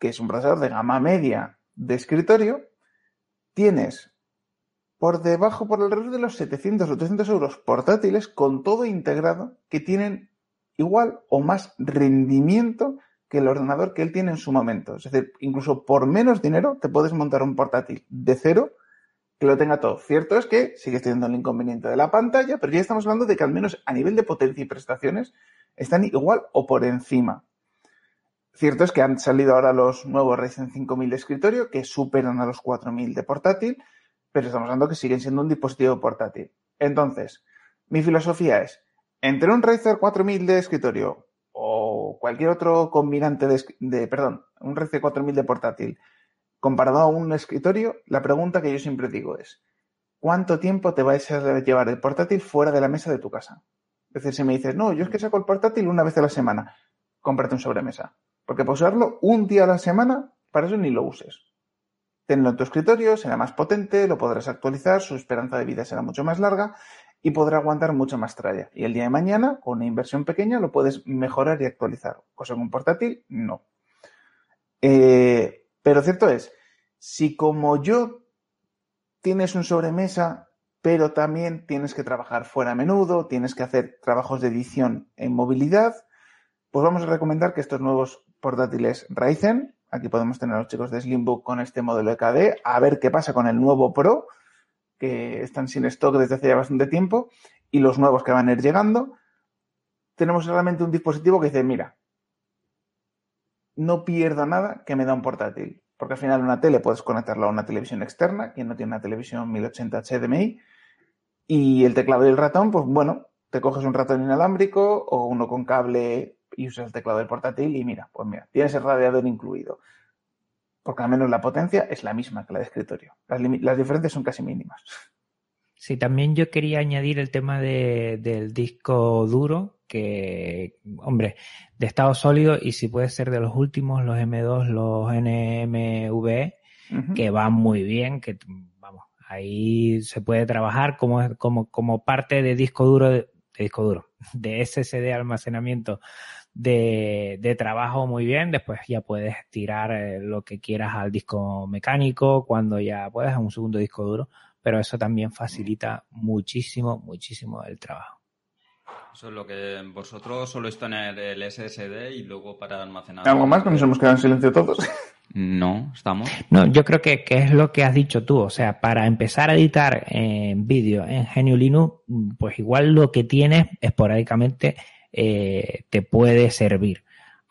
que es un procesador de gama media de escritorio, tienes por debajo, por alrededor de los 700 o 300 euros portátiles con todo integrado que tienen igual o más rendimiento que el ordenador que él tiene en su momento. Es decir, incluso por menos dinero te puedes montar un portátil de cero que lo tenga todo. Cierto es que sigues teniendo el inconveniente de la pantalla, pero ya estamos hablando de que al menos a nivel de potencia y prestaciones están igual o por encima. Cierto es que han salido ahora los nuevos Ryzen 5000 de escritorio que superan a los 4000 de portátil, pero estamos hablando que siguen siendo un dispositivo portátil. Entonces, mi filosofía es, entre un Ryzen 4000 de escritorio o cualquier otro combinante de, perdón, un Ryzen 4000 de portátil comparado a un escritorio, la pregunta que yo siempre digo es, ¿cuánto tiempo te vais a llevar el portátil fuera de la mesa de tu casa? Es decir, si me dices, no, yo es que saco el portátil una vez a la semana, cómprate un sobremesa. Porque para usarlo un día a la semana, para eso ni lo uses. Tenlo en tu escritorio, será más potente, lo podrás actualizar, su esperanza de vida será mucho más larga y podrá aguantar mucho más tralla. Y el día de mañana, con una inversión pequeña, lo puedes mejorar y actualizar. Cosa con portátil, no. Eh, pero cierto es, si como yo tienes un sobremesa, pero también tienes que trabajar fuera a menudo, tienes que hacer trabajos de edición en movilidad, pues vamos a recomendar que estos nuevos portátiles Ryzen. Aquí podemos tener a los chicos de Slimbook con este modelo de. A ver qué pasa con el nuevo Pro, que están sin stock desde hace ya bastante tiempo, y los nuevos que van a ir llegando. Tenemos realmente un dispositivo que dice, mira, no pierdo nada que me da un portátil. Porque al final una tele puedes conectarlo a una televisión externa, quien no tiene una televisión 1080 HDMI, y el teclado y el ratón, pues bueno, te coges un ratón inalámbrico o uno con cable y usas el teclado del portátil y mira, pues mira, tienes el radiador incluido. Porque al menos la potencia es la misma que la de escritorio. Las, diferencias son casi mínimas. Sí, también yo quería añadir el tema del disco duro, que, hombre, de estado sólido y si puede ser de los últimos, los M2, los NMV, que van muy bien, que vamos, ahí se puede trabajar como, como, como parte de disco duro, de disco duro, de SSD almacenamiento de, trabajo muy bien. Después ya puedes tirar eh, lo que quieras al disco mecánico, cuando ya puedes a un segundo disco duro, pero eso también facilita muchísimo, muchísimo el trabajo. Eso es lo que vosotros solo es tener el SSD y luego para almacenar. ¿Algo más que nos hemos quedado en silencio todos? (laughs) No, estamos. No, yo creo que, que, es lo que has dicho tú. O sea, para empezar a editar en vídeo en Genio Linux, pues igual lo que tienes esporádicamente eh, te puede servir.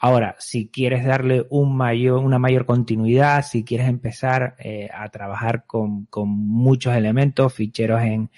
Ahora, si quieres darle un mayor, una mayor continuidad, si quieres empezar eh, a trabajar con, con, muchos elementos, ficheros en,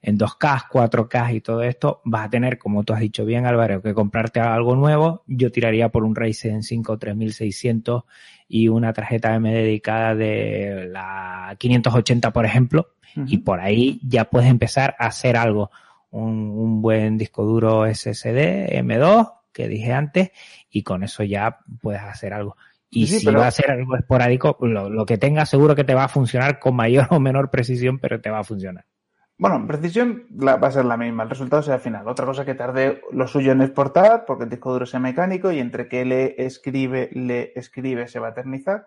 en 2K, 4K y todo esto, vas a tener, como tú has dicho bien, Álvaro, que comprarte algo nuevo. Yo tiraría por un Ryzen 5 3600 y una tarjeta M dedicada de la 580, por ejemplo, y por ahí ya puedes empezar a hacer algo un, buen disco duro SSD M2 que dije antes y con eso ya puedes hacer algo. Y si va a ser algo esporádico, lo, lo que tengas seguro que te va a funcionar con mayor o menor precisión, pero te va a funcionar. Bueno, en precisión va a ser la misma, el resultado será final. Otra cosa que tarde lo suyo en exportar, porque el disco duro sea mecánico y entre que le escribe, le escribe, se va a eternizar.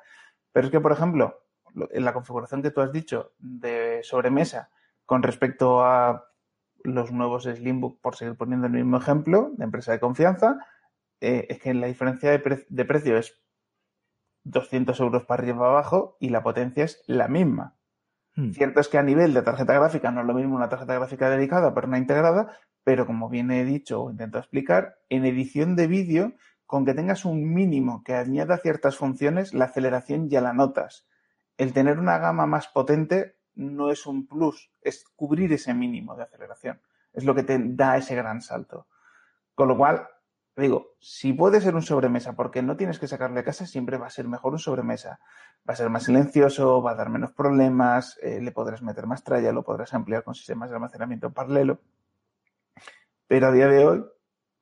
Pero es que, por ejemplo, en la configuración que tú has dicho de sobremesa con respecto a los nuevos Slimbook, por seguir poniendo el mismo ejemplo, de empresa de confianza, eh, es que la diferencia de, de precio es 200 euros para arriba y para abajo y la potencia es la misma. Hmm. Cierto es que a nivel de tarjeta gráfica no es lo mismo una tarjeta gráfica dedicada para una integrada, pero como bien he dicho o intento explicar, en edición de vídeo, con que tengas un mínimo que añada ciertas funciones, la aceleración ya la notas. El tener una gama más potente no es un plus, es cubrir ese mínimo de aceleración. Es lo que te da ese gran salto. Con lo cual, digo, si puede ser un sobremesa porque no tienes que sacarle a casa, siempre va a ser mejor un sobremesa va a ser más silencioso, va a dar menos problemas, eh, le podrás meter más tralla, lo podrás ampliar con sistemas de almacenamiento paralelo. Pero a día de hoy,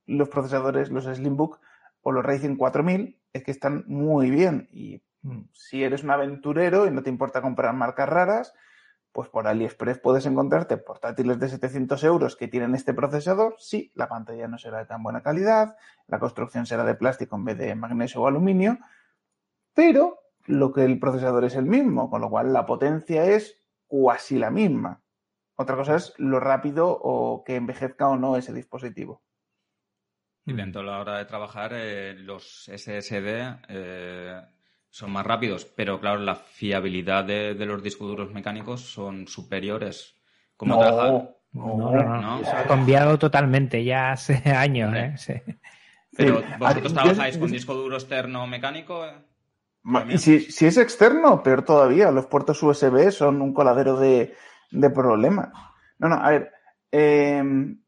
los procesadores, los Slimbook o los Ryzen 4000 es que están muy bien. Y mm, si eres un aventurero y no te importa comprar marcas raras, pues por AliExpress puedes encontrarte portátiles de 700 euros que tienen este procesador. Sí, la pantalla no será de tan buena calidad, la construcción será de plástico en vez de magnesio o aluminio, pero lo que el procesador es el mismo, con lo cual la potencia es cuasi la misma. Otra cosa es lo rápido o que envejezca o no ese dispositivo. Y dentro de la hora de trabajar, eh, los SSD eh, son más rápidos, pero claro, la fiabilidad de, los discos duros mecánicos son superiores. ¿Cómo no, no, no, no, ha cambiado totalmente ya hace (laughs) años. ¿eh? Pero vosotros trabajáis con disco duro externo mecánico. Y si, es externo, peor todavía. Los puertos USB son un coladero de, problemas. No, no, a ver. Em,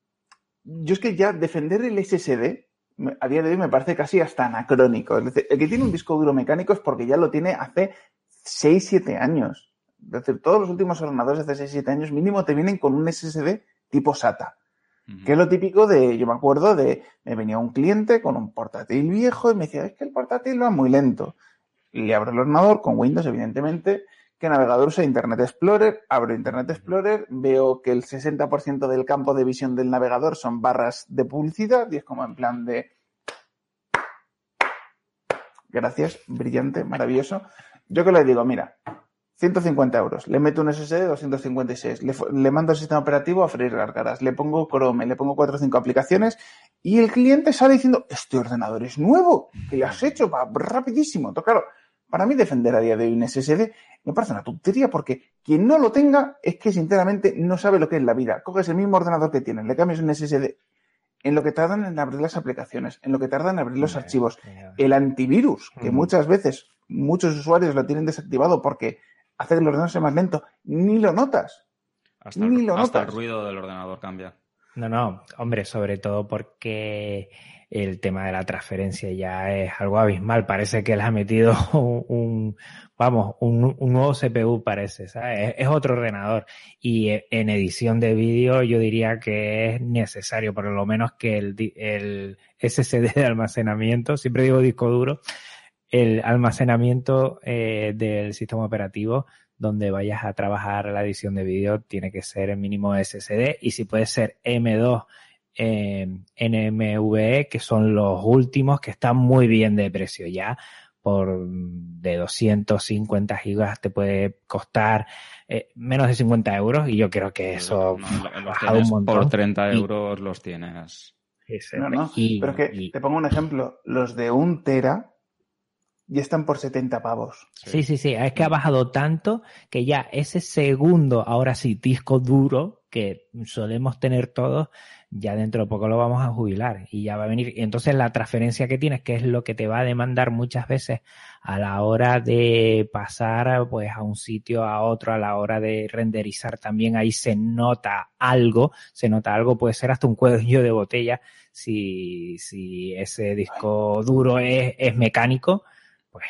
yo es que ya defender el SSD a día de hoy me parece casi hasta anacrónico. el que tiene un disco duro mecánico es porque ya lo tiene hace 6, 7 años. Es decir, todos los últimos ordenadores de hace 6, 7 años mínimo te vienen con un SSD tipo SATA. Que es lo típico de, yo me acuerdo de, me venía un cliente con un portátil viejo y me decía, es que el portátil va muy lento le abro el ordenador con Windows, evidentemente, que navegador usa Internet Explorer, abro Internet Explorer, veo que el 60% del campo de visión del navegador son barras de publicidad y es como en plan de... Gracias, brillante, maravilloso. Yo que le digo, mira, 150 euros, le meto un SSD de 256, le, le mando el sistema operativo a freír gargaras, le pongo Chrome, le pongo 4 o 5 aplicaciones y el cliente sale diciendo, este ordenador es nuevo, que le has hecho, va rapidísimo. Entonces, claro, para mí defender a día de hoy un SSD me parece una tontería porque quien no lo tenga es que sinceramente no sabe lo que es la vida. Coges el mismo ordenador que tienes, le cambias un SSD en lo que tardan en abrir las aplicaciones, en lo que tardan en abrir los archivos, el antivirus, que muchas veces muchos usuarios lo tienen desactivado porque hace que el ordenador sea más lento, ni lo notas. ni lo hasta el ruido del ordenador cambia. No, no, hombre, sobre todo porque el tema de la transferencia ya es algo abismal. Parece que le ha metido (laughs) un, vamos, un, nuevo CPU parece, ¿sabes? Es, otro ordenador. Y en edición de vídeo yo diría que es necesario, por lo menos que el, el SSD de almacenamiento, siempre digo disco duro, el almacenamiento eh, del sistema operativo donde vayas a trabajar la edición de vídeo tiene que ser el mínimo SSD y si puede ser M2 eh, NMVE, que son los últimos que están muy bien de precio ya. Por de 250 gigas te puede costar eh, menos de 50 euros y yo creo que eso ha un montón. Por 30 euros los tienes. No, no, pero es que te pongo un ejemplo. Los de un tera y están por 70 pavos. Sí, sí, sí. Es que ha bajado tanto que ya ese segundo, ahora sí, disco duro que solemos tener todos, ya dentro de poco lo vamos a jubilar y ya va a venir. Entonces la transferencia que tienes, que es lo que te va a demandar muchas veces a la hora de pasar pues a un sitio a otro, a la hora de renderizar también ahí se nota algo, se nota algo, puede ser hasta un cuello de botella si, si ese disco duro es, es mecánico, pues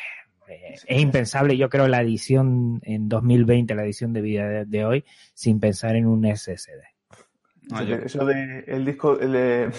eh, es impensable, yo creo, la edición en 2020, la edición de vida de hoy, sin pensar en un SSD. Eso de el disco, el,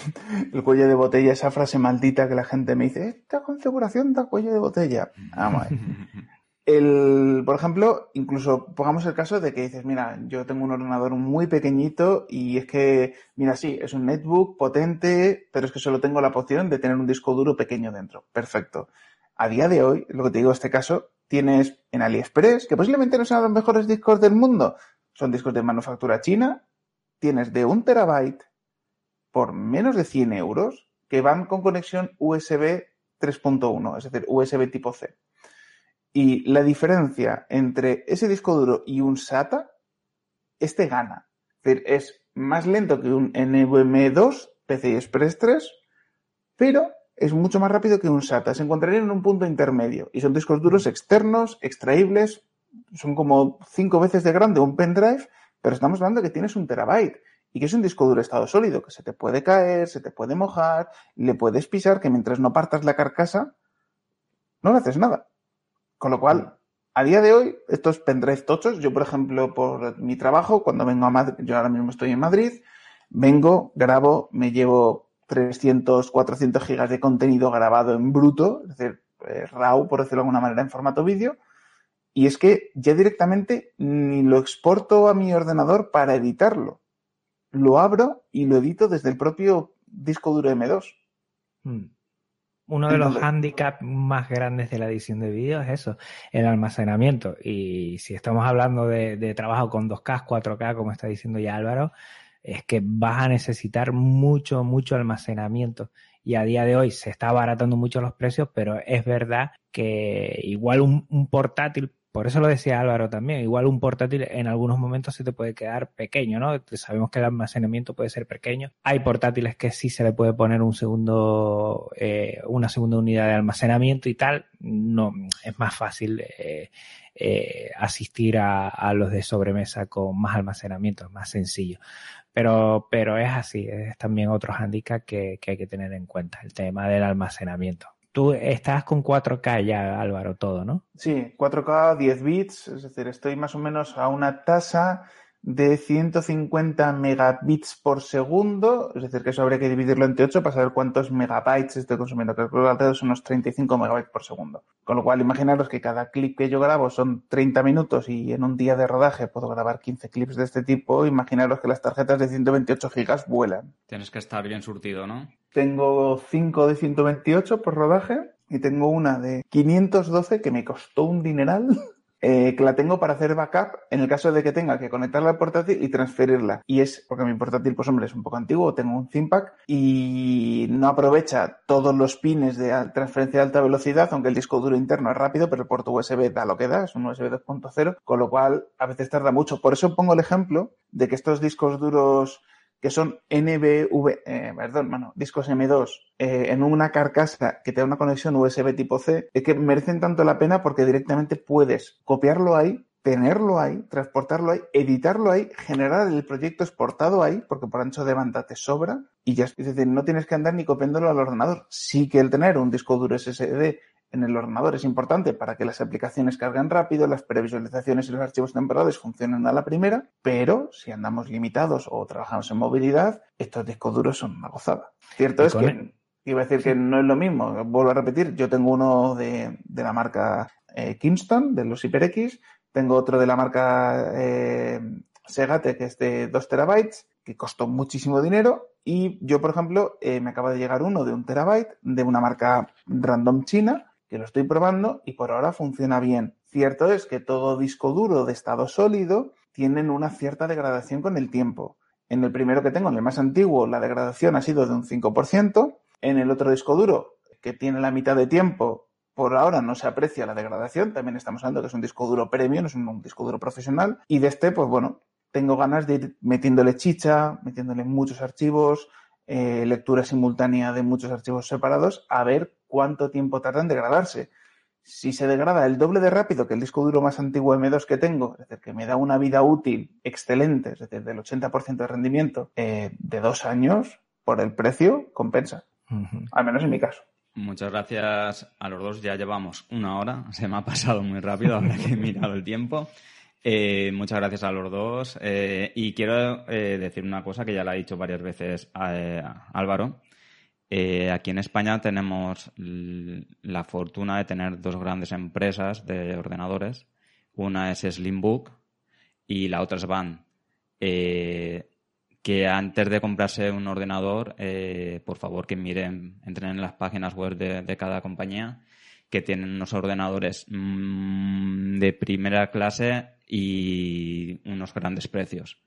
cuello de botella, esa frase maldita que la gente me dice, esta configuración da cuello de botella. Vamos (laughs) El, por ejemplo, incluso pongamos el caso de que dices, mira, yo tengo un ordenador muy pequeñito y es que, mira, sí, es un netbook potente, pero es que solo tengo la opción de tener un disco duro pequeño dentro. Perfecto. A día de hoy, lo que te digo en este caso, tienes en AliExpress, que posiblemente no sean los mejores discos del mundo, son discos de manufactura china, tienes de un terabyte por menos de 100 euros que van con conexión USB 3.1, es decir, USB tipo C. Y la diferencia entre ese disco duro y un SATA, este gana. Es decir, es más lento que un NVMe 2, PCI Express 3, pero es mucho más rápido que un SATA. Se encontrarían en un punto intermedio. Y son discos duros externos, extraíbles, son como cinco veces de grande un pendrive, pero estamos hablando de que tienes un terabyte y que es un disco duro estado sólido, que se te puede caer, se te puede mojar, le puedes pisar, que mientras no partas la carcasa, no le haces nada. Con lo cual, a día de hoy, estos pendrive tochos, yo por ejemplo, por mi trabajo, cuando vengo a Madrid, yo ahora mismo estoy en Madrid, vengo, grabo, me llevo 300, 400 gigas de contenido grabado en bruto, es decir, eh, RAW, por decirlo de alguna manera, en formato vídeo, y es que ya directamente ni lo exporto a mi ordenador para editarlo. Lo abro y lo edito desde el propio disco duro M2. Uno de los hándicaps más grandes de la edición de vídeo es eso, el almacenamiento. Y si estamos hablando de, trabajo con 2K, 4K, como está diciendo ya Álvaro, es que vas a necesitar mucho, mucho almacenamiento. Y a día de hoy se está abaratando mucho los precios, pero es verdad que igual un portátil por eso lo decía Álvaro también. Igual un portátil en algunos momentos se te puede quedar pequeño, ¿no? Sabemos que el almacenamiento puede ser pequeño. Hay portátiles que sí se le puede poner un segundo, eh, una segunda unidad de almacenamiento y tal. No, es más fácil eh, eh, asistir a, los de sobremesa con más almacenamiento, es más sencillo. Pero, pero es así, es también otro handicap que hay que tener en cuenta, el tema del almacenamiento. Tú estás con 4K ya, Álvaro, todo, ¿no? Sí, 4K, 10 bits, es decir, estoy más o menos a una tasa de 150 megabits por segundo, es decir, que eso habría que dividirlo entre 8 para saber cuántos megabytes estoy consumiendo, que creo son unos 35 megabytes por segundo. Con lo cual, imaginaros que cada clip que yo grabo son 30 minutos y en un día de rodaje puedo grabar 15 clips de este tipo, imaginaros que las tarjetas de 128 gigas vuelan. Tienes que estar bien surtido, ¿no? Tengo 5 de 128 por rodaje y tengo una de 512 que me costó un dineral Eh, que la tengo para hacer backup en el caso de que tenga que conectarla al portátil y transferirla. Y es porque mi portátil, pues hombre, es un poco antiguo, tengo un ThinkPad y no aprovecha todos los pines de transferencia de alta velocidad, aunque el disco duro interno es rápido, pero el puerto USB da lo que da, es un USB 2.0, con lo cual a veces tarda mucho. Por eso pongo el ejemplo de que estos discos duros que son NBV, eh, perdón, bueno, discos M2 eh, en una carcasa que te da una conexión USB tipo C, es que merecen tanto la pena porque directamente puedes copiarlo ahí, tenerlo ahí, transportarlo ahí, editarlo ahí, generar el proyecto exportado ahí, porque por ancho de banda te sobra, y ya es decir, no tienes que andar ni copiándolo al ordenador. Sí que el tener un disco duro SSD en el ordenador es importante para que las aplicaciones carguen rápido, las previsualizaciones y los archivos temporales funcionen a la primera, pero si andamos limitados o trabajamos en movilidad, estos discos duros son una gozada. Cierto es que iba a decir que no es lo mismo, vuelvo a repetir, yo tengo uno de, la marca eh, Kingston, de los HyperX, tengo otro de la marca eh, Segate, que es de 2 terabytes, que costó muchísimo dinero, y yo, por ejemplo, eh, me acaba de llegar uno de un terabyte de una marca random china, que lo estoy probando y por ahora funciona bien. Cierto es que todo disco duro de estado sólido tienen una cierta degradación con el tiempo. En el primero que tengo, en el más antiguo, la degradación ha sido de un 5%. En el otro disco duro, que tiene la mitad de tiempo, por ahora no se aprecia la degradación. También estamos hablando que es un disco duro premium, no es un, disco duro profesional. Y de este, pues bueno, tengo ganas de ir metiéndole chicha, metiéndole muchos archivos, eh, lectura simultánea de muchos archivos separados, a ver cuánto tiempo tarda en degradarse. Si se degrada el doble de rápido que el disco duro más antiguo M2 que tengo, es decir, que me da una vida útil excelente, es decir, del 80% de rendimiento eh, de dos años, por el precio, compensa. Al menos en mi caso. Muchas gracias a los dos. Ya llevamos una hora. Se me ha pasado muy rápido ahora que he mirado el tiempo. Eh, muchas gracias a los dos. Eh, y quiero eh, decir una cosa que ya la ha dicho varias veces Álvaro. Aquí en España tenemos la fortuna de tener dos grandes empresas de ordenadores. Una es Slimbook y la otra es Van. que antes de comprarse un ordenador, por favor que miren, entren en las páginas web de cada compañía que tienen unos ordenadores mm, de primera clase y unos grandes precios.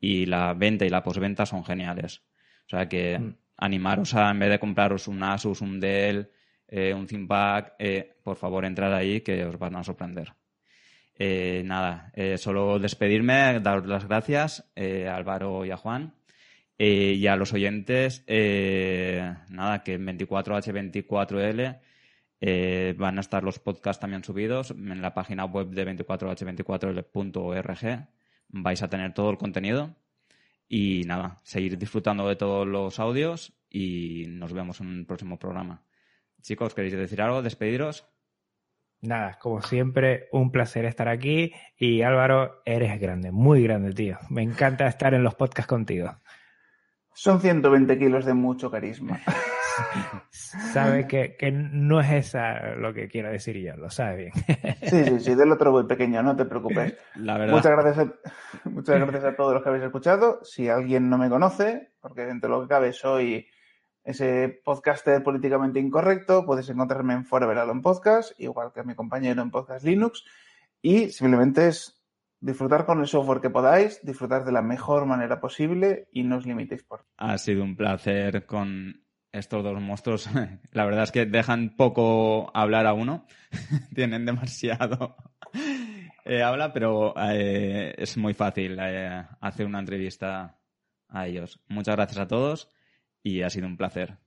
Y la venta y la posventa son geniales. O sea que mm. Animaros a, en vez de compraros un Asus, un Dell, eh, un ThinkPad, eh, por favor entrad ahí que os van a sorprender. Eh, nada, solo despedirme, daros las gracias a Álvaro y a Juan. y a los oyentes, nada, que en 24H24L eh, van a estar los podcasts también subidos en la página web de 24h24.org. Vais a tener todo el contenido. Y nada, seguir disfrutando de todos los audios y nos vemos en el próximo programa. Chicos, ¿queréis decir algo? ¿Despediros? Nada, como siempre, un placer estar aquí. Y Álvaro, eres grande, muy grande, tío. Me encanta estar en los podcasts contigo. Son 120 kilos de mucho carisma. (laughs) sabe que, no es esa lo que quiero decir yo, lo sabe bien. sí, sí, sí, del otro voy pequeño, no te preocupes. Muchas gracias, a, muchas gracias a todos los que habéis escuchado. Si alguien no me conoce, porque dentro de lo que cabe soy ese podcaster políticamente incorrecto, puedes encontrarme en Forever Alone Podcast, igual que a mi compañero en Podcast Linux, y simplemente es disfrutar con el software que podáis, disfrutar de la mejor manera posible y no os limitéis por. Ha sido un placer con estos dos monstruos, (laughs) la verdad es que dejan poco hablar a uno, (laughs) tienen demasiado (laughs) eh, habla, pero eh, es muy fácil eh, hacer una entrevista a ellos. Muchas gracias a todos y ha sido un placer.